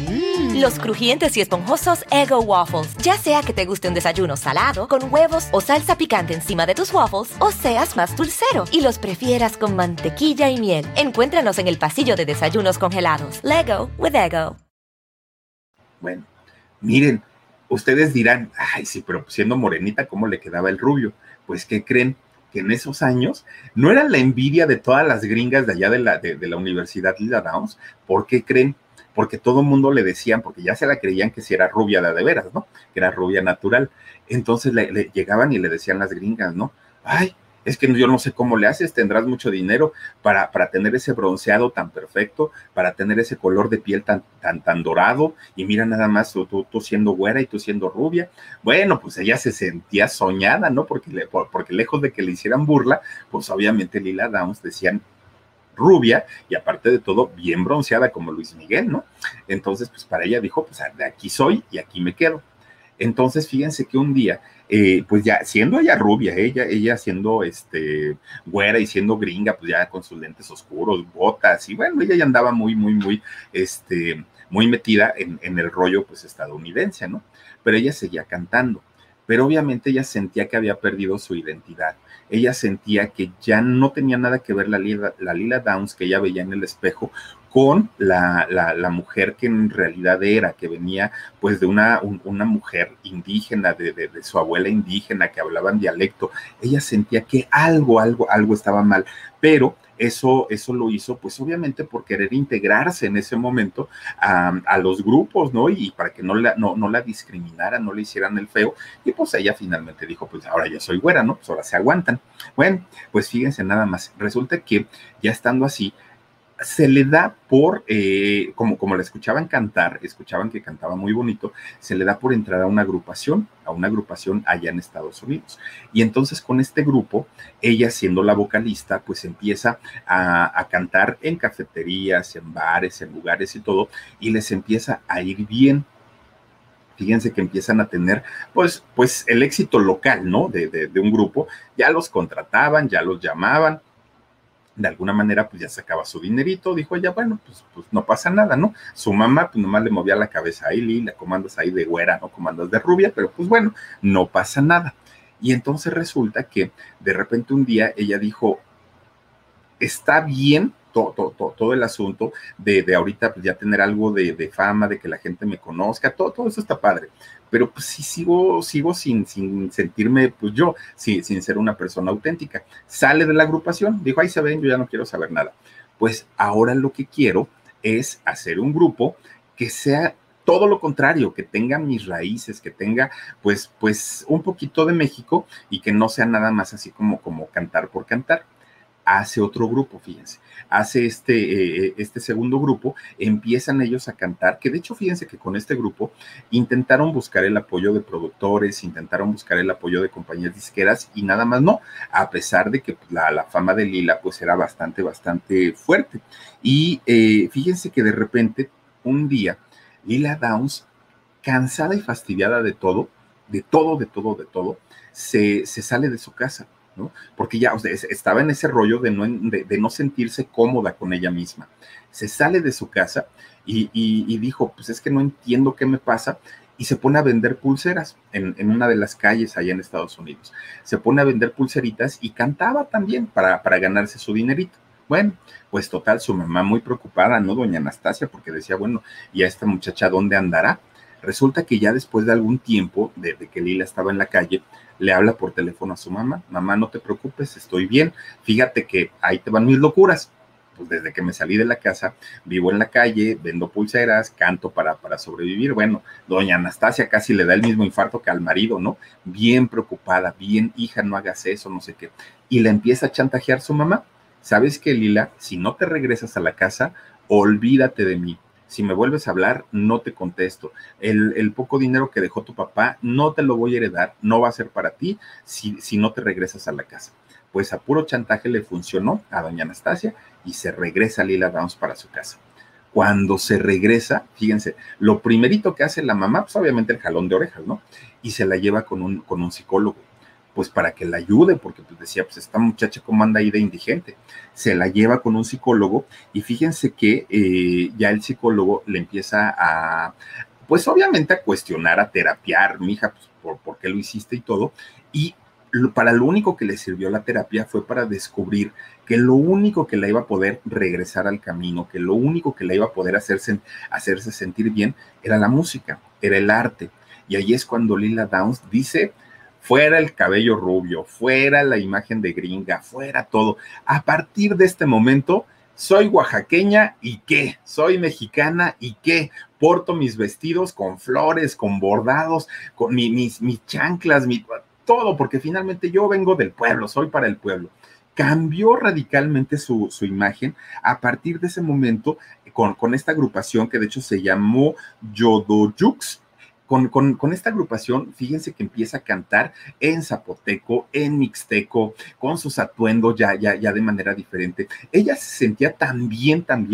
Speaker 3: Mm. Los crujientes y esponjosos Ego Waffles. Ya sea que te guste un desayuno salado, con huevos o salsa picante encima de tus waffles, o seas más dulcero y los prefieras con mantequilla y miel. Encuéntranos en el pasillo de desayunos congelados. Lego with Ego.
Speaker 1: Bueno, miren, ustedes dirán, ay, sí, pero siendo morenita, ¿cómo le quedaba el rubio? Pues, ¿qué creen? que en esos años no era la envidia de todas las gringas de allá de la, de, la Universidad Lila Downs, ¿por qué creen? Porque todo el mundo le decían, porque ya se la creían que si era rubia de, de veras, ¿no? Que era rubia natural. Entonces le, llegaban y le decían las gringas, ¿no? Ay, es que yo no sé cómo le haces, tendrás mucho dinero para, para tener ese bronceado tan perfecto, para tener ese color de piel tan, tan, tan dorado, y mira nada más tú, tú, siendo güera y tú siendo rubia. Bueno, pues ella se sentía soñada, ¿no? Porque, porque lejos de que le hicieran burla, pues obviamente Lila Downs decían, rubia y aparte de todo bien bronceada como Luis Miguel, ¿no? Entonces, pues para ella dijo, pues de aquí soy y aquí me quedo. Entonces, fíjense que un día, eh, pues ya siendo ella rubia, ella, ella siendo este güera y siendo gringa, pues ya con sus lentes oscuros, botas, y bueno, ella ya andaba muy, muy, muy, este, muy metida en, en el rollo, pues estadounidense, ¿no? Pero ella seguía cantando pero obviamente ella sentía que había perdido su identidad. Ella sentía que ya no tenía nada que ver la Lila, la Lila Downs que ella veía en el espejo con la, la, mujer que en realidad era, que venía pues de una, una mujer indígena, de, de, su abuela indígena, que hablaban dialecto. Ella sentía que algo, algo, algo estaba mal, pero eso, eso lo hizo, pues obviamente por querer integrarse en ese momento a, los grupos, ¿no? Y para que no la, no, no la discriminaran, no le hicieran el feo. Y pues ella finalmente dijo, pues ahora ya soy güera, ¿no? Pues ahora se aguantan. Bueno, pues fíjense nada más. Resulta que ya estando así, se le da por, eh, como, como la escuchaban cantar, escuchaban que cantaba muy bonito, se le da por entrar a una agrupación, a una agrupación allá en Estados Unidos. Y entonces con este grupo, ella siendo la vocalista, pues empieza a, a cantar en cafeterías, en bares, en lugares y todo, y les empieza a ir bien, fíjense que empiezan a tener, pues, pues el éxito local, ¿no? De, de, de, un grupo, ya los contrataban, ya los llamaban, de alguna manera pues ya sacaba su dinerito, dijo ella, bueno, pues, pues no pasa nada, ¿no? Su mamá pues nomás le movía la cabeza a Eli, la comandas ahí de güera, no comandas de rubia, pero pues bueno, no pasa nada. Y entonces resulta que de repente un día ella dijo, está bien todo, todo, todo, el asunto de, de ahorita pues ya tener algo de, de, fama, de que la gente me conozca, todo, todo eso está padre pero pues sí sigo, sigo sin, sentirme, pues yo, sí, sin ser una persona auténtica. Sale de la agrupación, dijo, ahí se ven, yo ya no quiero saber nada. Pues ahora lo que quiero es hacer un grupo que sea todo lo contrario, que tenga mis raíces, que tenga pues, pues un poquito de México y que no sea nada más así como, como cantar por cantar hace otro grupo, fíjense, hace este, eh, eh, este segundo grupo, empiezan ellos a cantar, que de hecho fíjense que con este grupo intentaron buscar el apoyo de productores, intentaron buscar el apoyo de compañías disqueras y nada más no, a pesar de que la, la, fama de Lila pues era bastante, bastante fuerte. Y eh, fíjense que de repente, un día, Lila Downs, cansada y fastidiada de todo, de todo, de todo, de todo, se, se sale de su casa Porque ya estaba en ese rollo de no, de, no, sentirse cómoda con ella misma. Se sale de su casa y, dijo, pues es que no entiendo qué me pasa, y se pone a vender pulseras en, una de las calles allá en Estados Unidos. Se pone a vender pulseritas y cantaba también para, para ganarse su dinerito. Bueno, pues total, su mamá muy preocupada, ¿no? Doña Anastasia, porque decía, bueno, ¿y a esta muchacha dónde andará? Resulta que ya después de algún tiempo, de, que Lila estaba en la calle, le habla por teléfono a su mamá, mamá, no te preocupes, estoy bien, fíjate que ahí te van mis locuras. Pues desde que me salí de la casa, vivo en la calle, vendo pulseras, canto para, para sobrevivir. Bueno, doña Anastasia casi le da el mismo infarto que al marido, ¿no? Bien preocupada, bien, hija, no hagas eso, no sé qué. Y le empieza a chantajear su mamá. ¿Sabes qué, Lila? Si no te regresas a la casa, olvídate de mí si me vuelves a hablar, no te contesto. El, poco dinero que dejó tu papá, no te lo voy a heredar, no va a ser para ti si, no te regresas a la casa. Pues a puro chantaje le funcionó a doña Anastasia y se regresa Lila Downs para su casa. Cuando se regresa, fíjense, lo primerito que hace la mamá, pues obviamente el jalón de orejas, ¿no? Y se la lleva con un, con un psicólogo pues para que la ayude, porque pues decía, pues esta muchacha cómo anda ahí de indigente. Se la lleva con un psicólogo y fíjense que eh, ya el psicólogo le empieza a, pues obviamente a cuestionar, a terapiar, mija, pues por, por qué lo hiciste y todo. Y para lo único que le sirvió la terapia fue para descubrir que lo único que la iba a poder regresar al camino, que lo único que la iba a poder hacerse, hacerse sentir bien era la música, era el arte. Y ahí es cuando Lila Downs dice, fuera el cabello rubio, fuera la imagen de gringa, fuera todo. A partir de este momento, soy oaxaqueña y qué, soy mexicana y qué, porto mis vestidos con flores, con bordados, con mis, mis chanclas, mi, todo, porque finalmente yo vengo del pueblo, soy para el pueblo. Cambió radicalmente su, su imagen a partir de ese momento con, con, esta agrupación que de hecho se llamó Yodoyux con, esta agrupación, fíjense que empieza a cantar en zapoteco, en mixteco, con sus atuendos ya, ya, ya de manera diferente. Ella se sentía tan bien, tan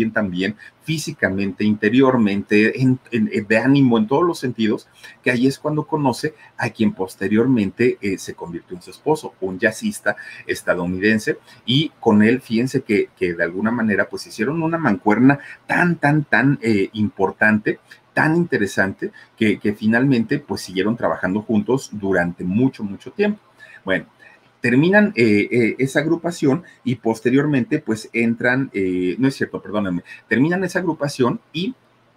Speaker 1: físicamente, interiormente, en, de ánimo, en todos los sentidos, que ahí es cuando conoce a quien posteriormente eh, se convirtió en su esposo, un jazzista estadounidense, y con él, fíjense que, que de alguna manera, pues hicieron una mancuerna tan, tan, tan eh, importante tan interesante que, que finalmente pues siguieron trabajando juntos durante mucho, mucho tiempo. Bueno, terminan eh, eh, esa agrupación y posteriormente pues entran, eh, no es cierto, perdónenme, terminan esa agrupación y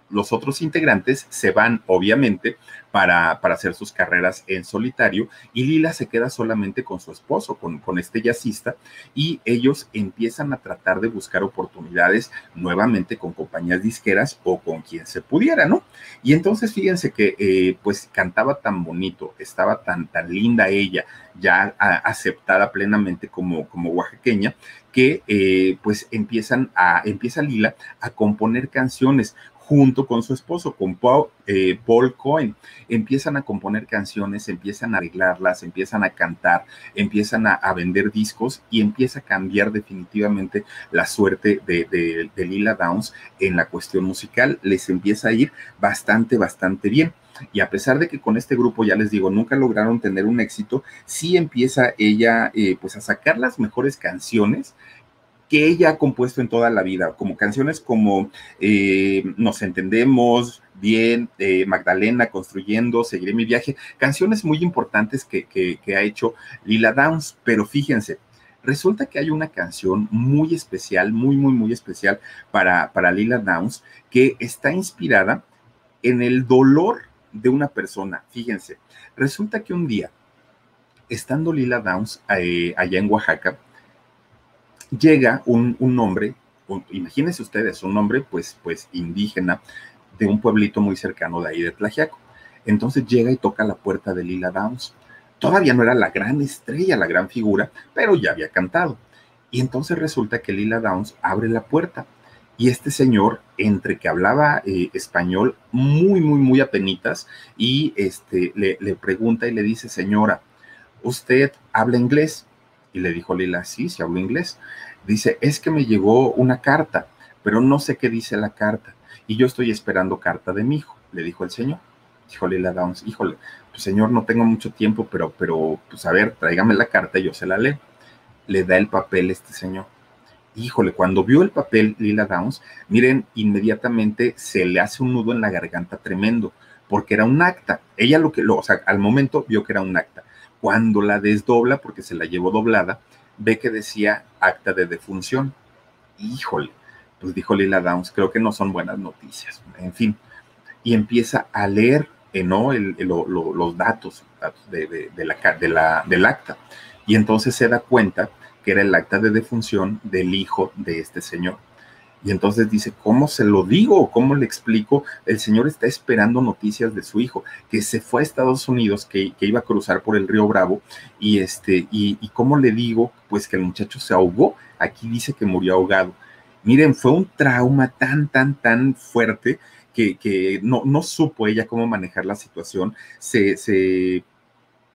Speaker 1: los otros integrantes se van, obviamente, para, para, hacer sus carreras en solitario y Lila se queda solamente con su esposo, con, con este jazzista, y ellos empiezan a tratar de buscar oportunidades nuevamente con compañías disqueras o con quien se pudiera, ¿no? Y entonces fíjense que eh, pues cantaba tan bonito, estaba tan, tan linda ella, ya aceptada plenamente como, como oaxaqueña, que eh, pues empiezan a, empieza Lila a componer canciones junto con su esposo, con Paul, eh, Paul, Cohen. Empiezan a componer canciones, empiezan a arreglarlas, empiezan a cantar, empiezan a, vender discos y empieza a cambiar definitivamente la suerte de, de, de, Lila Downs en la cuestión musical. Les empieza a ir bastante, bastante bien. Y a pesar de que con este grupo, ya les digo, nunca lograron tener un éxito, sí empieza ella eh, pues a sacar las mejores canciones que ella ha compuesto en toda la vida, como canciones como eh, Nos entendemos bien, eh, Magdalena construyendo, Seguiré mi viaje, canciones muy importantes que, que, ha hecho Lila Downs, pero fíjense, resulta que hay una canción muy especial, muy, muy, muy especial para, para Lila Downs, que está inspirada en el dolor de una persona. Fíjense, resulta que un día, estando Lila Downs eh, allá en Oaxaca, llega un, un hombre, imagínense ustedes, un hombre pues, pues indígena de un pueblito muy cercano de ahí de Tlajiaco. Entonces llega y toca la puerta de Lila Downs. Todavía no era la gran estrella, la gran figura, pero ya había cantado. Y entonces resulta que Lila Downs abre la puerta y este señor, entre que hablaba eh, español muy, muy, muy apenitas, y este, le, pregunta y le dice, señora, ¿usted habla inglés? Y le dijo Lila, sí, sí hablo inglés. Dice, es que me llegó una carta, pero no sé qué dice la carta. Y yo estoy esperando carta de mi hijo, le dijo el señor. Dijo Lila Downs, híjole, pues señor, no tengo mucho tiempo, pero, pero, pues a ver, tráigame la carta y yo se la leo. Le da el papel este señor híjole, cuando vio el papel Lila Downs, miren, inmediatamente se le hace un nudo en la garganta tremendo, porque era un acta. Ella lo que, lo, o sea, al momento vio que era un acta. Cuando la desdobla, porque se la llevó doblada, ve que decía acta de defunción. Híjole, pues dijo Lila Downs, creo que no son buenas noticias. En fin, y empieza a leer, eh, ¿no? Los datos, de, la, de la, del acta. Y entonces se da cuenta que era el acta de defunción del hijo de este señor. Y entonces dice, ¿cómo se lo digo? ¿Cómo le explico? El señor está esperando noticias de su hijo, que se fue a Estados Unidos, que, que iba a cruzar por el río Bravo, y este, y, cómo le digo, pues que el muchacho se ahogó, aquí dice que murió ahogado. Miren, fue un trauma tan, tan, tan fuerte que, que no, no supo ella cómo manejar la situación, se, se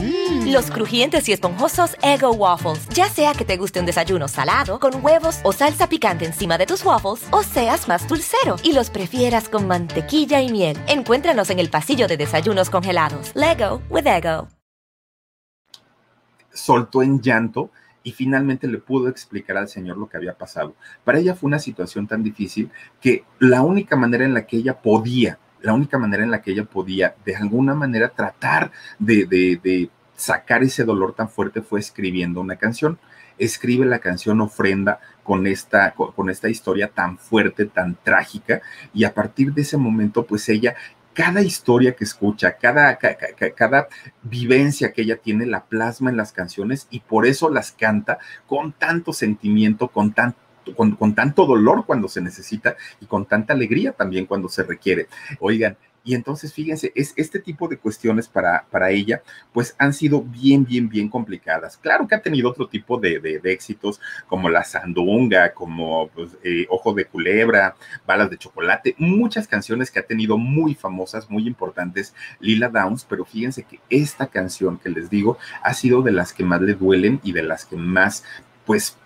Speaker 3: Mm. Los crujientes y esponjosos Ego Waffles. Ya sea que te guste un desayuno salado, con huevos o salsa picante encima de tus waffles, o seas más dulcero y los prefieras con mantequilla y miel. Encuéntranos en el pasillo de desayunos congelados. Lego with Ego.
Speaker 1: Soltó en llanto y finalmente le pudo explicar al señor lo que había pasado. Para ella fue una situación tan difícil que la única manera en la que ella podía la única manera en la que ella podía de alguna manera tratar de, de, de sacar ese dolor tan fuerte fue escribiendo una canción. Escribe la canción Ofrenda con esta, con esta historia tan fuerte, tan trágica, y a partir de ese momento, pues ella cada historia que escucha, cada, cada, cada, vivencia que ella tiene, la plasma en las canciones y por eso las canta con tanto sentimiento, con tanto con, tanto dolor cuando se necesita y con tanta alegría también cuando se requiere. Oigan, y entonces fíjense, es este tipo de cuestiones para, para ella, pues han sido bien, bien, bien complicadas. Claro que ha tenido otro tipo de, de, de éxitos, como La Sandunga, como pues, eh, Ojo de Culebra, Balas de Chocolate, muchas canciones que ha tenido muy famosas, muy importantes, Lila Downs, pero fíjense que esta canción que les digo ha sido de las que más le duelen y de las que más, pues,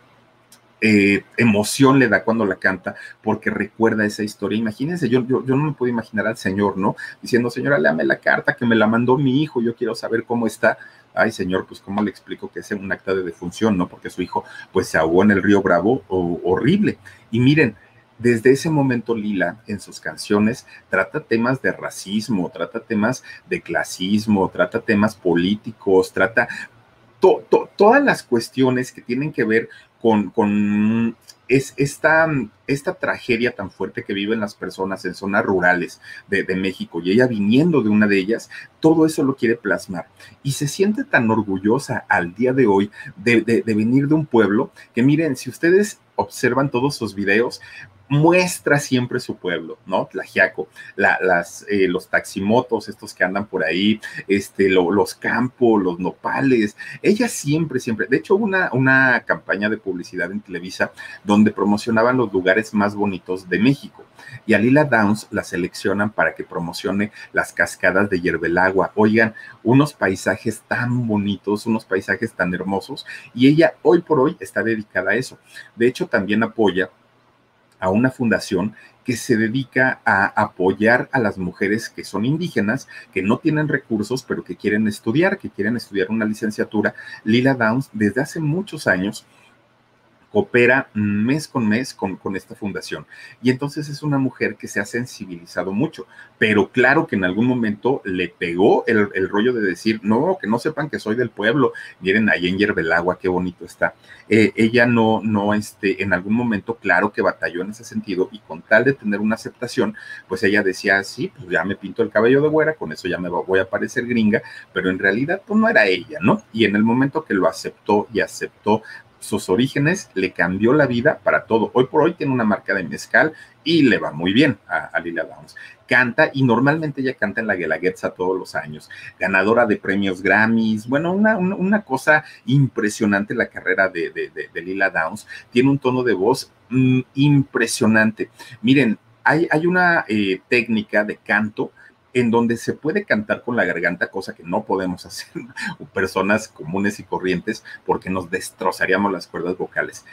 Speaker 1: eh, emoción le da cuando la canta porque recuerda esa historia. Imagínense, yo, no me puedo imaginar al señor, ¿no? Diciendo, señora, léame la carta que me la mandó mi hijo, yo quiero saber cómo está. Ay, señor, pues cómo le explico que es un acta de defunción, ¿no? Porque su hijo pues se ahogó en el río Bravo, horrible. Y miren, desde ese momento Lila en sus canciones trata temas de racismo, trata temas de clasismo, trata temas políticos, trata todas las cuestiones que tienen que ver con, con es esta, esta, tragedia tan fuerte que viven las personas en zonas rurales de, México y ella viniendo de una de ellas, todo eso lo quiere plasmar. Y se siente tan orgullosa al día de hoy de, de venir de un pueblo que miren, si ustedes observan todos sus videos, muestra siempre su pueblo, ¿no? Tlajiaco, la, las, eh, los taximotos, estos que andan por ahí, este, los campos, los nopales, ella siempre, siempre, de hecho una, una campaña de publicidad en Televisa donde promocionaban los lugares más bonitos de México y a Lila Downs la seleccionan para que promocione las cascadas de Yerbelagua. Oigan, unos paisajes tan bonitos, unos paisajes tan hermosos, y ella hoy por hoy está dedicada a eso. De hecho, también apoya a una fundación que se dedica a apoyar a las mujeres que son indígenas, que no tienen recursos, pero que quieren estudiar, que quieren estudiar una licenciatura. Lila Downs desde hace muchos años opera mes con mes con, con, esta fundación. Y entonces es una mujer que se ha sensibilizado mucho, pero claro que en algún momento le pegó el, rollo de decir, no, que no sepan que soy del pueblo, miren ahí en Yerbelagua, qué bonito está. Eh, ella no, no, este, en algún momento, claro que batalló en ese sentido y con tal de tener una aceptación, pues ella decía, sí, pues ya me pinto el cabello de güera, con eso ya me voy a parecer gringa, pero en realidad pues no era ella, ¿no? Y en el momento que lo aceptó y aceptó sus orígenes, le cambió la vida para todo. Hoy por hoy tiene una marca de mezcal y le va muy bien a, Lila Downs. Canta y normalmente ella canta en la Guelaguetza todos los años, ganadora de premios Grammys. Bueno, una, una, cosa impresionante la carrera de, de, Lila Downs. Tiene un tono de voz mm, impresionante. Miren, hay, hay una eh, técnica de canto en donde se puede cantar con la garganta, cosa que no podemos hacer personas comunes y corrientes porque nos destrozaríamos las cuerdas vocales.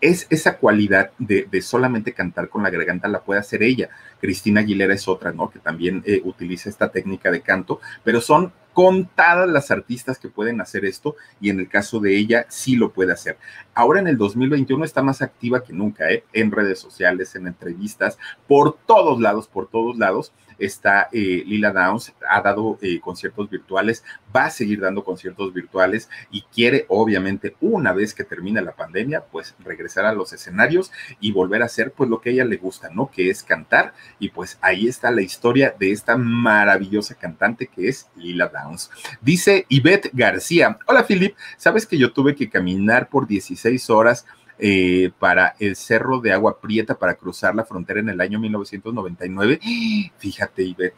Speaker 1: Es esa cualidad de, solamente cantar con la garganta la puede hacer ella. Cristina Aguilera es otra, ¿no? Que también eh, utiliza esta técnica de canto, pero son contadas las artistas que pueden hacer esto y en el caso de ella sí lo puede hacer. Ahora en el 2021 está más activa que nunca, ¿eh? En redes sociales, en entrevistas, por todos lados, por todos lados está eh, Lila Downs, ha dado eh, conciertos virtuales, va a seguir dando conciertos virtuales y quiere, obviamente, una vez que termine la pandemia, pues regresar a los escenarios y volver a hacer pues lo que a ella le gusta, ¿no? Que es cantar y pues ahí está la historia de esta maravillosa cantante que es Lila Downs. Dice Ivette García, hola Philip, sabes que yo tuve que caminar por 16 horas eh, para el Cerro de Agua Prieta para cruzar la frontera en el año 1999. Fíjate, Ivette,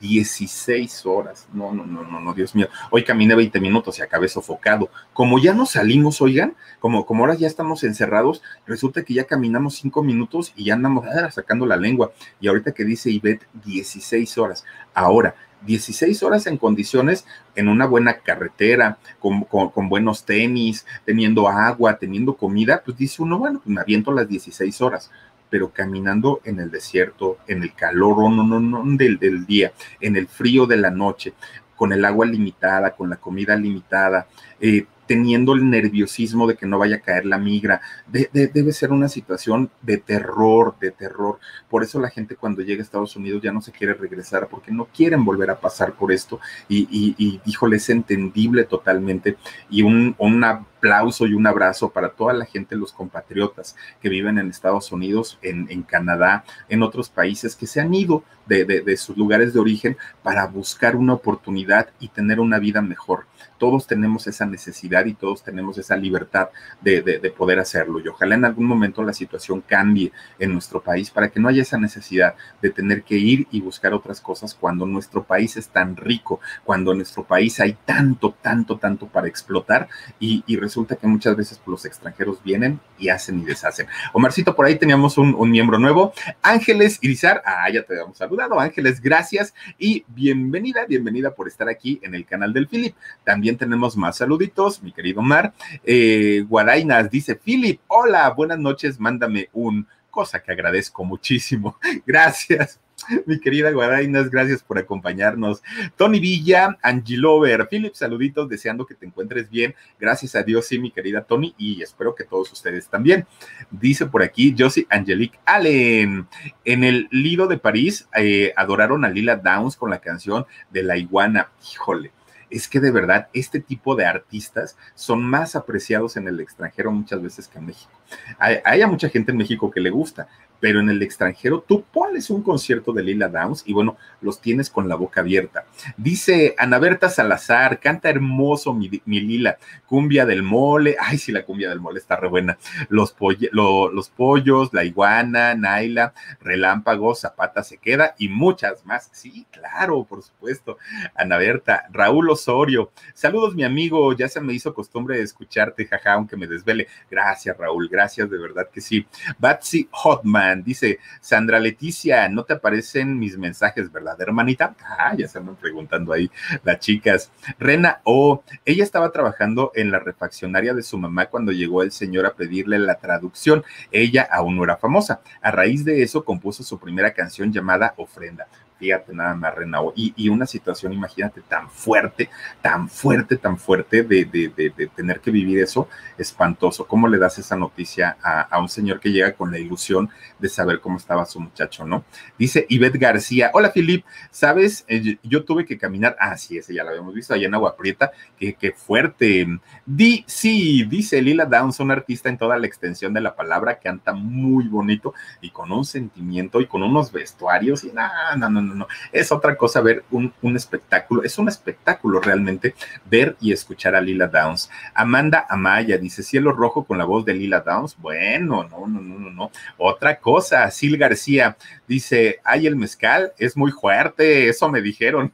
Speaker 1: 16 horas. No, no, no, no, no, Dios mío. Hoy caminé 20 minutos y acabé sofocado. Como ya no salimos, oigan, como, como ahora ya estamos encerrados, resulta que ya caminamos 5 minutos y ya andamos ah, sacando la lengua. Y ahorita que dice Ivette, 16 horas. Ahora, 16 horas en condiciones, en una buena carretera, con, buenos tenis, teniendo agua, teniendo comida, pues dice uno, bueno, pues me aviento las 16 horas, pero caminando en el desierto, en el calor no, no, no, del, del día, en el frío de la noche, con el agua limitada, con la comida limitada, eh, teniendo el nerviosismo de que no vaya a caer la migra. debe ser una situación de terror, de terror. Por eso la gente cuando llega a Estados Unidos ya no se quiere regresar porque no quieren volver a pasar por esto. Y, y, y híjole, es entendible totalmente. Y un, un aplauso y un abrazo para toda la gente, los compatriotas que viven en Estados Unidos, en, Canadá, en otros países que se han ido de, de sus lugares de origen para buscar una oportunidad y tener una vida mejor todos tenemos esa necesidad y todos tenemos esa libertad de, poder hacerlo. Y ojalá en algún momento la situación cambie en nuestro país para que no haya esa necesidad de tener que ir y buscar otras cosas cuando nuestro país es tan rico, cuando en nuestro país hay tanto, tanto, tanto para explotar y, y resulta que muchas veces los extranjeros vienen y hacen y deshacen. Omarcito, por ahí teníamos un, miembro nuevo. Ángeles Irizar, ah, ya te habíamos saludado. Ángeles, gracias y bienvenida, bienvenida por estar aquí en el canal del Philip. También tenemos más saluditos, mi querido Mar. Eh, Guarainas dice, Philip, hola, buenas noches, mándame un cosa que agradezco muchísimo. Gracias. Mi querida Guarainas, gracias por acompañarnos. Tony Villa, Angilover, Philip, saluditos, deseando que te encuentres bien. Gracias a Dios, sí, mi querida Tony, y espero que todos ustedes también. Dice por aquí Josie Angelique Allen. En el Lido de París eh, adoraron a Lila Downs con la canción de la iguana. Híjole, es que de verdad este tipo de artistas son más apreciados en el extranjero muchas veces que en México. Hay, mucha gente en México que le gusta, pero en el extranjero tú pones un concierto de Lila Downs y bueno, los tienes con la boca abierta. Dice Ana Berta Salazar, canta hermoso mi, Lila, cumbia del mole, ay sí, la cumbia del mole está re buena, los, lo, los pollos, la iguana, Naila, relámpago, Zapata se queda y muchas más. Sí, claro, por supuesto. Ana Berta, Raúl Osorio, saludos mi amigo, ya se me hizo costumbre de escucharte, jaja, aunque me desvele. Gracias Raúl, de verdad que sí. Batsy Hotman, Dice Sandra Leticia, ¿no te aparecen mis mensajes, verdad, hermanita? Ah, ya se andan preguntando ahí las chicas. Rena O, ella estaba trabajando en la refaccionaria de su mamá cuando llegó el señor a pedirle la traducción. Ella aún no era famosa. A raíz de eso compuso su primera canción llamada Ofrenda fíjate nada más, Renao, y, y, una situación, imagínate, tan fuerte, tan fuerte, tan fuerte de, de, de, tener que vivir eso, espantoso. ¿Cómo le das esa noticia a, a, un señor que llega con la ilusión de saber cómo estaba su muchacho, no? Dice Ivette García, hola Filip, ¿sabes? Eh, yo tuve que caminar, ah, sí, ese ya lo habíamos visto, allá en Agua Prieta, que, que fuerte. Di, sí, dice Lila Downs, un artista en toda la extensión de la palabra, canta muy bonito y con un sentimiento y con unos vestuarios y nada, no, no, no, es otra cosa ver un, un, espectáculo, es un espectáculo realmente ver y escuchar a Lila Downs. Amanda Amaya dice, cielo rojo con la voz de Lila Downs, bueno, no, no, no, no, no, otra cosa, Sil García dice, ay, el mezcal es muy fuerte, eso me dijeron.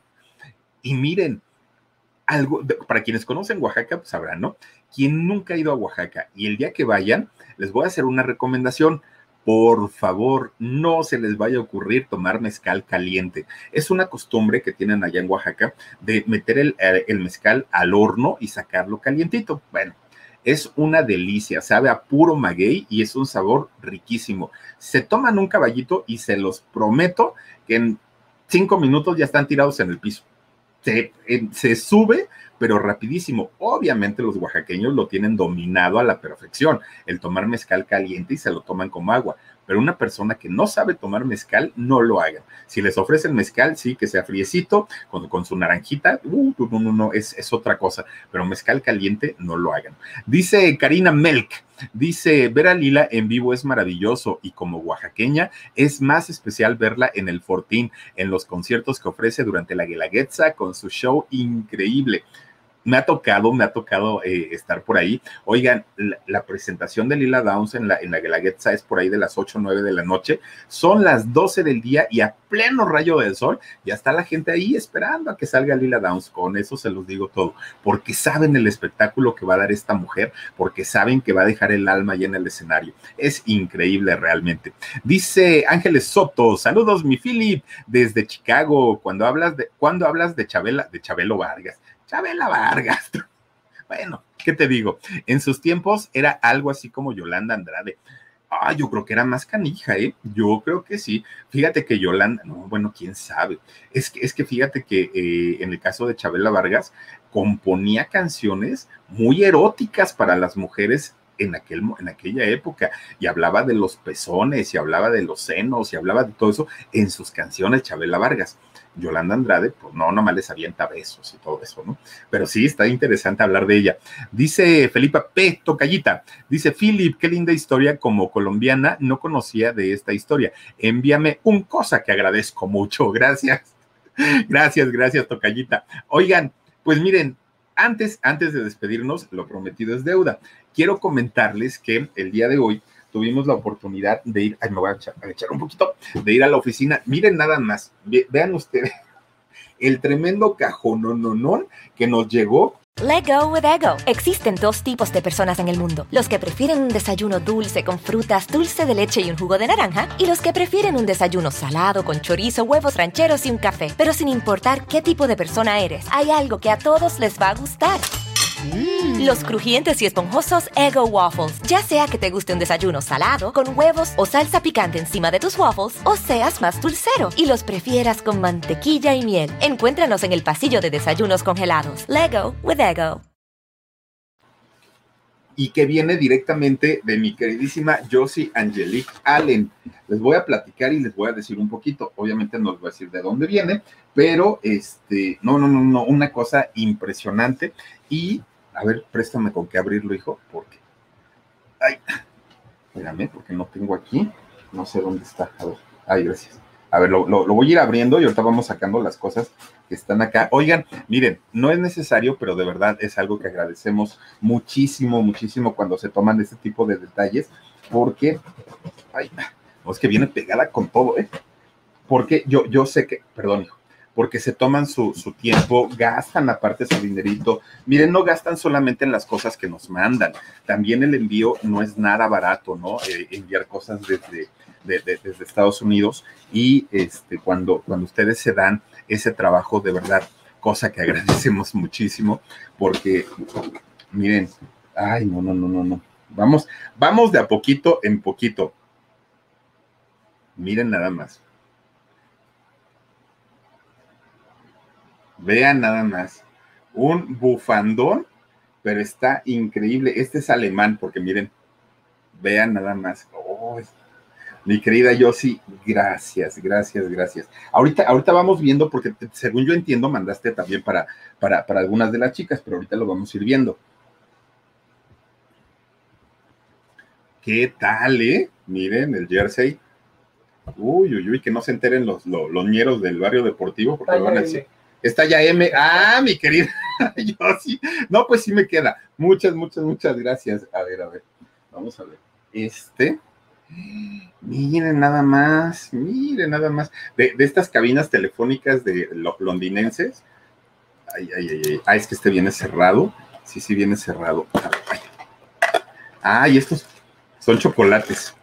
Speaker 1: Y miren, algo, para quienes conocen Oaxaca, pues sabrán, ¿no? Quien nunca ha ido a Oaxaca y el día que vayan, les voy a hacer una recomendación por favor, no se les vaya a ocurrir tomar mezcal caliente. Es una costumbre que tienen allá en Oaxaca de meter el, el, mezcal al horno y sacarlo calientito. Bueno, es una delicia, sabe a puro maguey y es un sabor riquísimo. Se toman un caballito y se los prometo que en cinco minutos ya están tirados en el piso. Se sube pero rapidísimo. Obviamente los oaxaqueños lo tienen dominado a la perfección, el tomar mezcal caliente y se lo toman como agua. Pero una persona que no sabe tomar mezcal, no lo haga. Si les ofrecen mezcal, sí, que sea friecito, con, con su naranjita, uh, no, no, no, es, es otra cosa. Pero mezcal caliente, no lo hagan. Dice Karina Melk, Dice, ver a Lila en vivo es maravilloso y como oaxaqueña es más especial verla en el Fortín, en los conciertos que ofrece durante la Guelaguetza con su show increíble me ha tocado, me ha tocado eh, estar por ahí. Oigan, la, presentación de Lila Downs en la, en la Guelaguetza es por ahí de las 8 o 9 de la noche. Son las 12 del día y a pleno rayo del sol ya está la gente ahí esperando a que salga Lila Downs. Con eso se los digo todo, porque saben el espectáculo que va a dar esta mujer, porque saben que va a dejar el alma ahí en el escenario. Es increíble realmente. Dice Ángeles Soto, saludos mi Philip desde Chicago. Cuando hablas de, cuando hablas de Chabela, de Chabelo Vargas Chabela Vargas. Bueno, ¿qué te digo? En sus tiempos era algo así como Yolanda Andrade. Ah, yo creo que era más canija, ¿eh? Yo creo que sí. Fíjate que Yolanda, no, bueno, quién sabe. Es que, es que fíjate que eh, en el caso de Chabela Vargas, componía canciones muy eróticas para las mujeres en, aquel, en aquella época y hablaba de los pezones y hablaba de los senos y hablaba de todo eso en sus canciones, Chabela Vargas. Yolanda Andrade, pues no, nomás les avienta besos y todo eso, ¿no? Pero sí, está interesante hablar de ella. Dice Felipa P. Tocallita, dice Philip, qué linda historia como colombiana, no conocía de esta historia. Envíame un cosa que agradezco mucho, gracias. Gracias, gracias, Tocallita. Oigan, pues miren, antes, antes de despedirnos, lo prometido es deuda. Quiero comentarles que el día de hoy tuvimos la oportunidad de ir, ay, me voy a echar, un poquito, de ir a la oficina. Miren nada más, ve, vean ustedes el tremendo no, que nos llegó
Speaker 3: Let go with ego. Existen dos tipos de personas en el mundo: los que prefieren un desayuno dulce con frutas, dulce de leche y un jugo de naranja, y los que prefieren un desayuno salado con chorizo, huevos rancheros y un café. Pero sin importar qué tipo de persona eres, hay algo que a todos les va a gustar. Los crujientes y esponjosos Ego Waffles. Ya sea que te guste un desayuno salado, con huevos o salsa picante encima de tus waffles, o seas más dulcero y los prefieras con mantequilla y miel. Encuéntranos en el pasillo de desayunos congelados. Lego with Ego.
Speaker 1: y que viene directamente de mi queridísima Josie Angelique Allen. Les voy a platicar y les voy a decir un poquito. Obviamente no les voy a decir de dónde viene, pero este, no, no, no, no, una cosa impresionante. Y, a ver, préstame con qué abrirlo, hijo, porque, ay, espérame, porque no tengo aquí, no sé dónde está. A ver, ay, gracias. A ver, lo, lo, voy a ir abriendo y ahorita vamos sacando las cosas que están acá. Oigan, miren, no es necesario, pero de verdad es algo que agradecemos muchísimo, muchísimo cuando se toman este tipo de detalles, porque, ay, es que viene pegada con todo, ¿eh? Porque yo, yo sé que, perdón, hijo, porque se toman su, tiempo, gastan aparte su dinerito. Miren, no gastan solamente en las cosas que nos mandan, también el envío no es nada barato, ¿no? Eh, enviar cosas desde, de, de, desde Estados Unidos y este, cuando, cuando ustedes se dan ese trabajo de verdad, cosa que agradecemos muchísimo, porque miren, ay, no, no, no, no, no. Vamos, vamos de a poquito en poquito. Miren nada más. Vean nada más. Un bufandón, pero está increíble. Este es alemán, porque miren, vean nada más. Oh, mi querida Yossi, gracias, gracias, gracias. Ahorita, ahorita vamos viendo, porque según yo entiendo, mandaste también para, para, para algunas de las chicas, pero ahorita lo vamos a ir viendo. ¿Qué tal, eh? Miren, el jersey. Uy, uy, uy, que no se enteren los, los, los ñeros del barrio deportivo, porque van a decir. Está ya M. Ah, mi querida. No, pues sí me queda. Muchas, muchas, muchas gracias. A ver, a ver. Vamos a ver. Este. Miren nada más, miren nada más. De, estas cabinas telefónicas de lo, londinenses. Ay, ay, ay, ay. Ah, es que este viene cerrado. Sí, sí, viene cerrado. Ay. Ah, y estos son chocolates.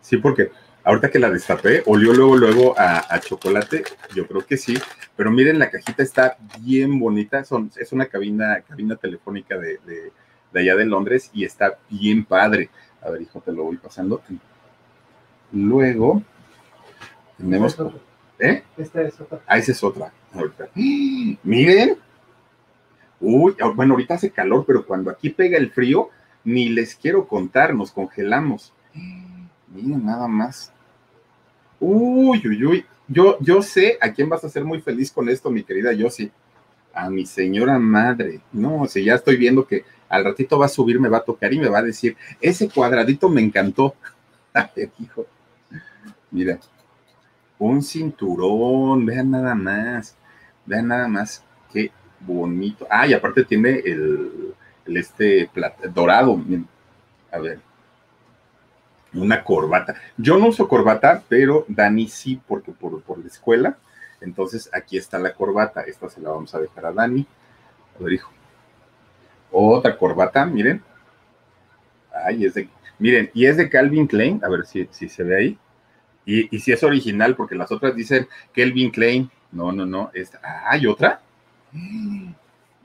Speaker 1: Sí, porque ahorita que la destapé, olió luego, luego a, a, chocolate. Yo creo que sí. Pero miren, la cajita está bien bonita. Son, es una cabina, cabina telefónica de, de, de allá de Londres y está bien padre. A ver, hijo, te lo voy pasando. Luego tenemos. ¿Eh?
Speaker 4: Esta es otra.
Speaker 1: Ah, esa es otra. Ahorita. Miren. Uy, bueno, ahorita hace calor, pero cuando aquí pega el frío, ni les quiero contar, nos congelamos. Miren, nada más. Uy, uy, uy. Yo, yo sé a quién vas a ser muy feliz con esto, mi querida Yossi. A mi señora madre. No, si ya estoy viendo que al ratito va a subir, me va a tocar y me va a decir, ese cuadradito me encantó. Hijo. Mira, un cinturón, vean nada más, vean nada más, qué bonito. Ah, y aparte tiene el, el este plata, dorado, a ver, una corbata. Yo no uso corbata, pero Dani sí, porque por, por la escuela, entonces aquí está la corbata, esta se la vamos a dejar a Dani. A ver, hijo. Otra corbata, miren. Ay, es de, miren, y es de Calvin Klein, a ver si, si se ve ahí. Y, y, si es original, porque las otras dicen Kelvin Klein. No, no, no. Esta. ¿hay otra?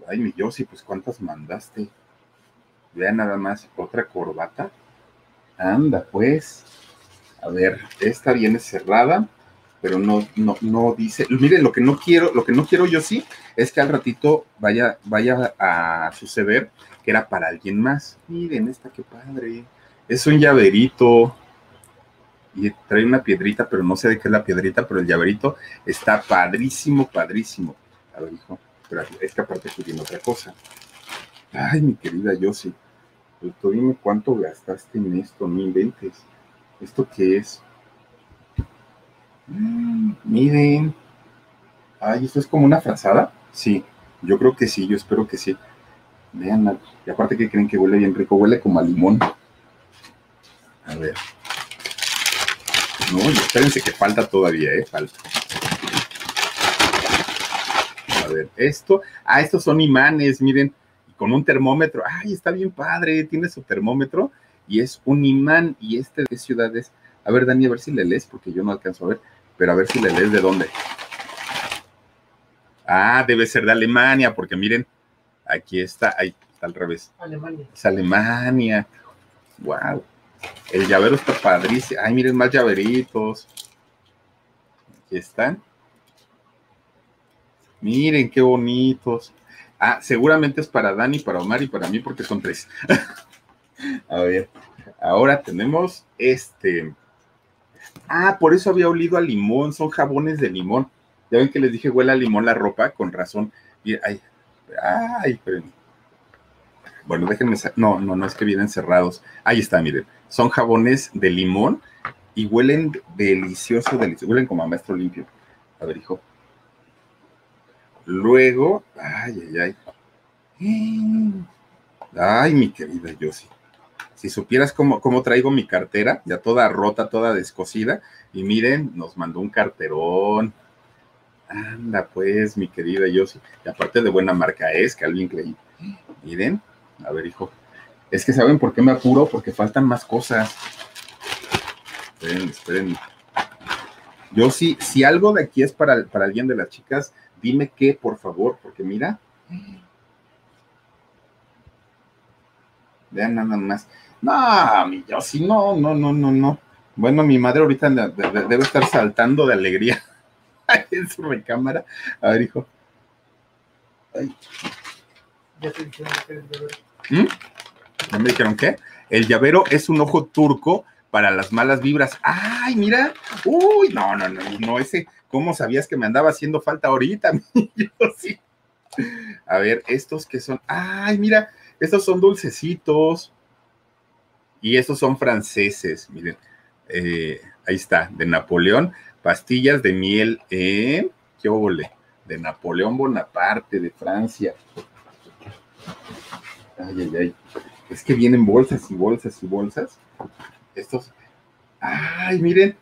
Speaker 1: Ay, mi Yossi, pues ¿cuántas mandaste? Vean nada más, otra corbata. Anda, pues. A ver, esta viene cerrada, pero no, no, no dice. Miren, lo que no quiero, lo que no quiero yo sí, es que al ratito vaya, vaya a suceder que era para alguien más. Miren, esta qué padre. Es un llaverito y trae una piedrita, pero no sé de qué es la piedrita, pero el llaverito está padrísimo, padrísimo. A ver, hijo, pero es que aparte viene otra cosa. Ay, mi querida Yossi, tú dime cuánto gastaste en esto, no inventes. ¿Esto qué es? Mm, miren. Ay, ¿esto es como una frazada? Sí, yo creo que sí, yo espero que sí. Vean, y aparte que creen que huele bien rico, huele como a limón. A ver. No, espérense que falta todavía, ¿eh? Falta. A ver, esto. Ah, estos son imanes, miren. Con un termómetro. Ay, está bien padre, tiene su termómetro y es un imán. ¿Y este de ciudades? A ver, Dani, a ver si le lees, porque yo no alcanzo a ver, pero a ver si le lees de dónde. Ah, debe ser de Alemania, porque miren, aquí está, ahí está al revés.
Speaker 4: Alemania.
Speaker 1: Es Alemania. Wow. El llavero está padrísimo. Ay, miren más llaveritos. Aquí están. Miren qué bonitos. Ah, seguramente es para Dani, para Omar y para mí porque son tres. a ver, ahora tenemos este. Ah, por eso había olido a limón, son jabones de limón. Ya ven que les dije huele a limón la ropa, con razón. Ay, ay, Bueno, déjenme. No, no, no es que vienen cerrados. Ahí está, miren. Son jabones de limón y huelen delicioso, delicioso. Huelen como a maestro limpio. A ver, hijo. Luego, ay, ay, ay. Ay, mi querida Yossi. Si supieras cómo, cómo traigo mi cartera, ya toda rota, toda descosida, y miren, nos mandó un carterón. Anda, pues, mi querida Yossi. Y aparte de buena marca es, Calvin Klein. Miren, a ver, hijo. Es que saben por qué me apuro, porque faltan más cosas. Esperen, esperen. Yo sí, si algo de aquí es para, para alguien de las chicas, Dime qué, por favor, porque mira. Vean nada más. No, mi yo sí, no, no, no, no, no. Bueno, mi madre ahorita debe estar saltando de alegría en su recámara. A ver, hijo. Ay. Ya te dijeron que el llavero. ¿Mm? ¿Ya me dijeron qué? El llavero es un ojo turco para las malas vibras. ¡Ay, mira! ¡Uy! No, no, no, no, ese ¿Cómo sabías que me andaba haciendo falta ahorita? A ver, estos que son. Ay, mira, estos son dulcecitos. Y estos son franceses. Miren, eh, ahí está, de Napoleón. Pastillas de miel, ¿eh? ¿Qué óvole? De Napoleón Bonaparte, de Francia. Ay, ay, ay. Es que vienen bolsas y bolsas y bolsas. Estos. Ay, miren,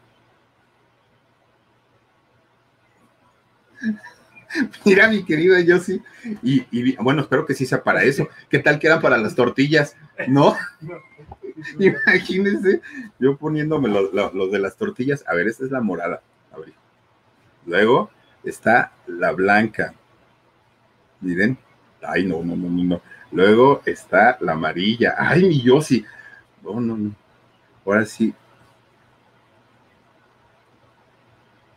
Speaker 1: Mira, mi querida Yossi, y, y, bueno, espero que sí sea para eso. ¿Qué tal que eran para las tortillas? ¿No? Imagínense, yo poniéndome los, de las tortillas. A ver, esta es la morada. A ver. Luego está la blanca. Miren. Ay, no, no, no, no. Luego está la amarilla. Ay, mi Yossi. No, no, no. Ahora sí.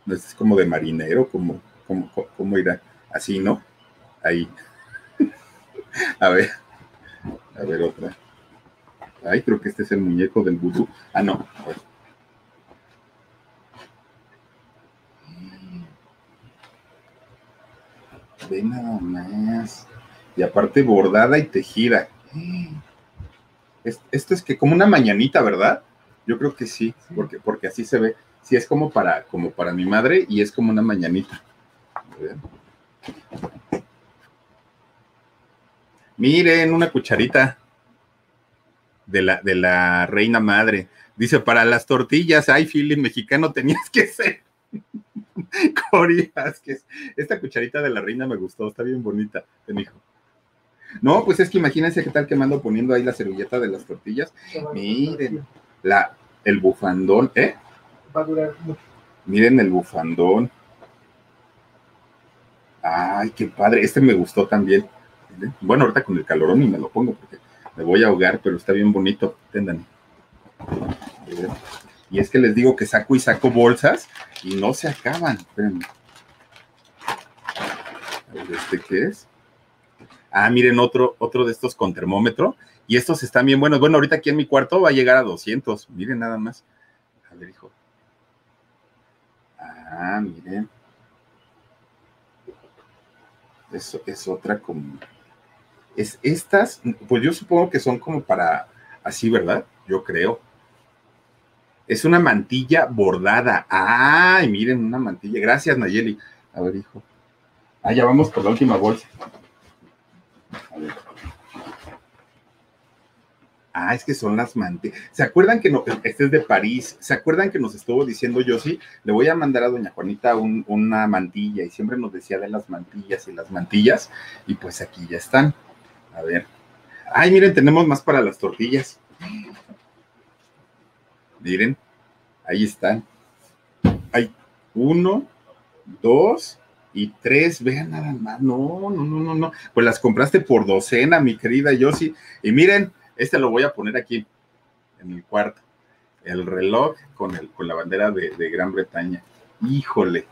Speaker 1: Este es como de marinero, como ¿Cómo, irá? Así, ¿no? Ahí. a ver. A ver otra. Ay, creo que este es el muñeco del vudú. Ah, no. Ve nada más. Y aparte bordada y tejida. Esto es que como una mañanita, ¿verdad? Yo creo que sí, porque, porque así se ve. Sí, es como para, como para mi madre y es como una mañanita. Miren, una cucharita de la, de la reina madre. Dice, para las tortillas, ay, Philly, mexicano tenías que ser. Cori Esta cucharita de la reina me gustó, está bien bonita, te dijo. No, pues es que imagínense qué tal que mando poniendo ahí la servilleta de las tortillas. Miren, la, el bufandón, ¿eh? Va a durar mucho. Miren el bufandón. Ay, qué padre. Este me gustó también. Bueno, ahorita con el calorón y me lo pongo porque me voy a ahogar, pero está bien bonito. Tendan. Y es que les digo que saco y saco bolsas y no se acaban. Espérenme. ¿este qué es? Ah, miren, otro, otro de estos con termómetro. Y estos están bien buenos. Bueno, ahorita aquí en mi cuarto va a llegar a 200. Miren nada más. A ver, hijo. Ah, miren es, es otra como... Es estas, pues yo supongo que son como para así, ¿verdad? Yo creo. Es una mantilla bordada. Ay, miren, una mantilla. Gracias, Nayeli. A ver, hijo. Ah, ya vamos por la última bolsa. A ver. Ah, es que son las mantillas. ¿Se acuerdan que no, este es de París? ¿Se acuerdan que nos estuvo diciendo yo sí? Le voy a mandar a doña Juanita una mantilla y siempre nos decía de las mantillas y las mantillas y pues aquí ya están. A ver. Ay, miren, tenemos más para las tortillas. Miren, ahí están. Hay uno, dos y tres. Vean nada más. No, no, no, no, no. Pues las compraste por docena, mi querida Yossi. Y miren, este lo voy a poner aquí en el cuarto. El reloj con, el, con la bandera de, Gran Bretaña. Híjole,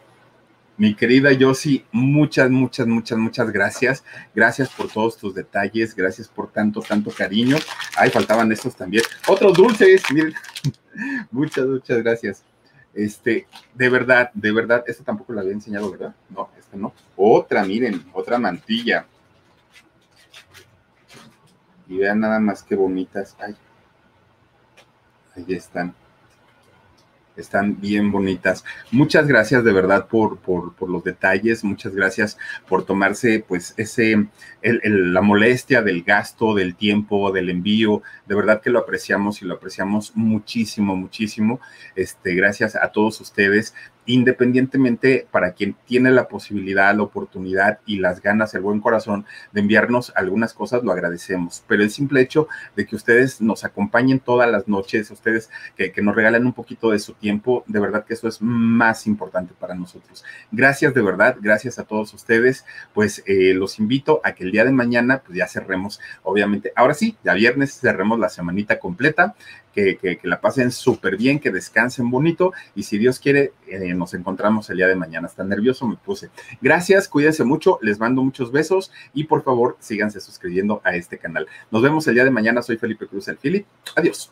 Speaker 1: mi querida Yossi, muchas, muchas, muchas, muchas gracias. Gracias por todos tus detalles, gracias por tanto, tanto cariño. Ay, faltaban estos también. Otros dulces, miren. muchas, muchas gracias. Este, de verdad, de verdad, esta tampoco la había enseñado, ¿verdad? No, esta no. Otra, miren, otra mantilla. Y vean nada más qué bonitas. Ay, ahí están están bien bonitas. Muchas gracias de verdad por, por, los detalles, muchas gracias por tomarse pues ese, la molestia del gasto, del tiempo, del envío, de verdad que lo apreciamos y lo apreciamos muchísimo, muchísimo. Este, gracias a todos ustedes independientemente para quien tiene la posibilidad, la oportunidad y las ganas, el buen corazón de enviarnos algunas cosas, lo agradecemos. Pero el simple hecho de que ustedes nos acompañen todas las noches, ustedes que, nos regalen un poquito de su tiempo, de verdad que eso es más importante para nosotros. Gracias de verdad, gracias a todos ustedes. Pues eh, los invito a que el día de mañana, pues ya cerremos, obviamente, ahora sí, ya viernes cerremos la semanita completa que, la pasen súper bien, que descansen bonito y si Dios quiere, eh, nos encontramos el día de mañana. Está nervioso, me puse. Gracias, cuídense mucho, les mando muchos besos y por favor síganse suscribiendo a este canal. Nos vemos el día de mañana, soy Felipe Cruz, el Philip. Adiós.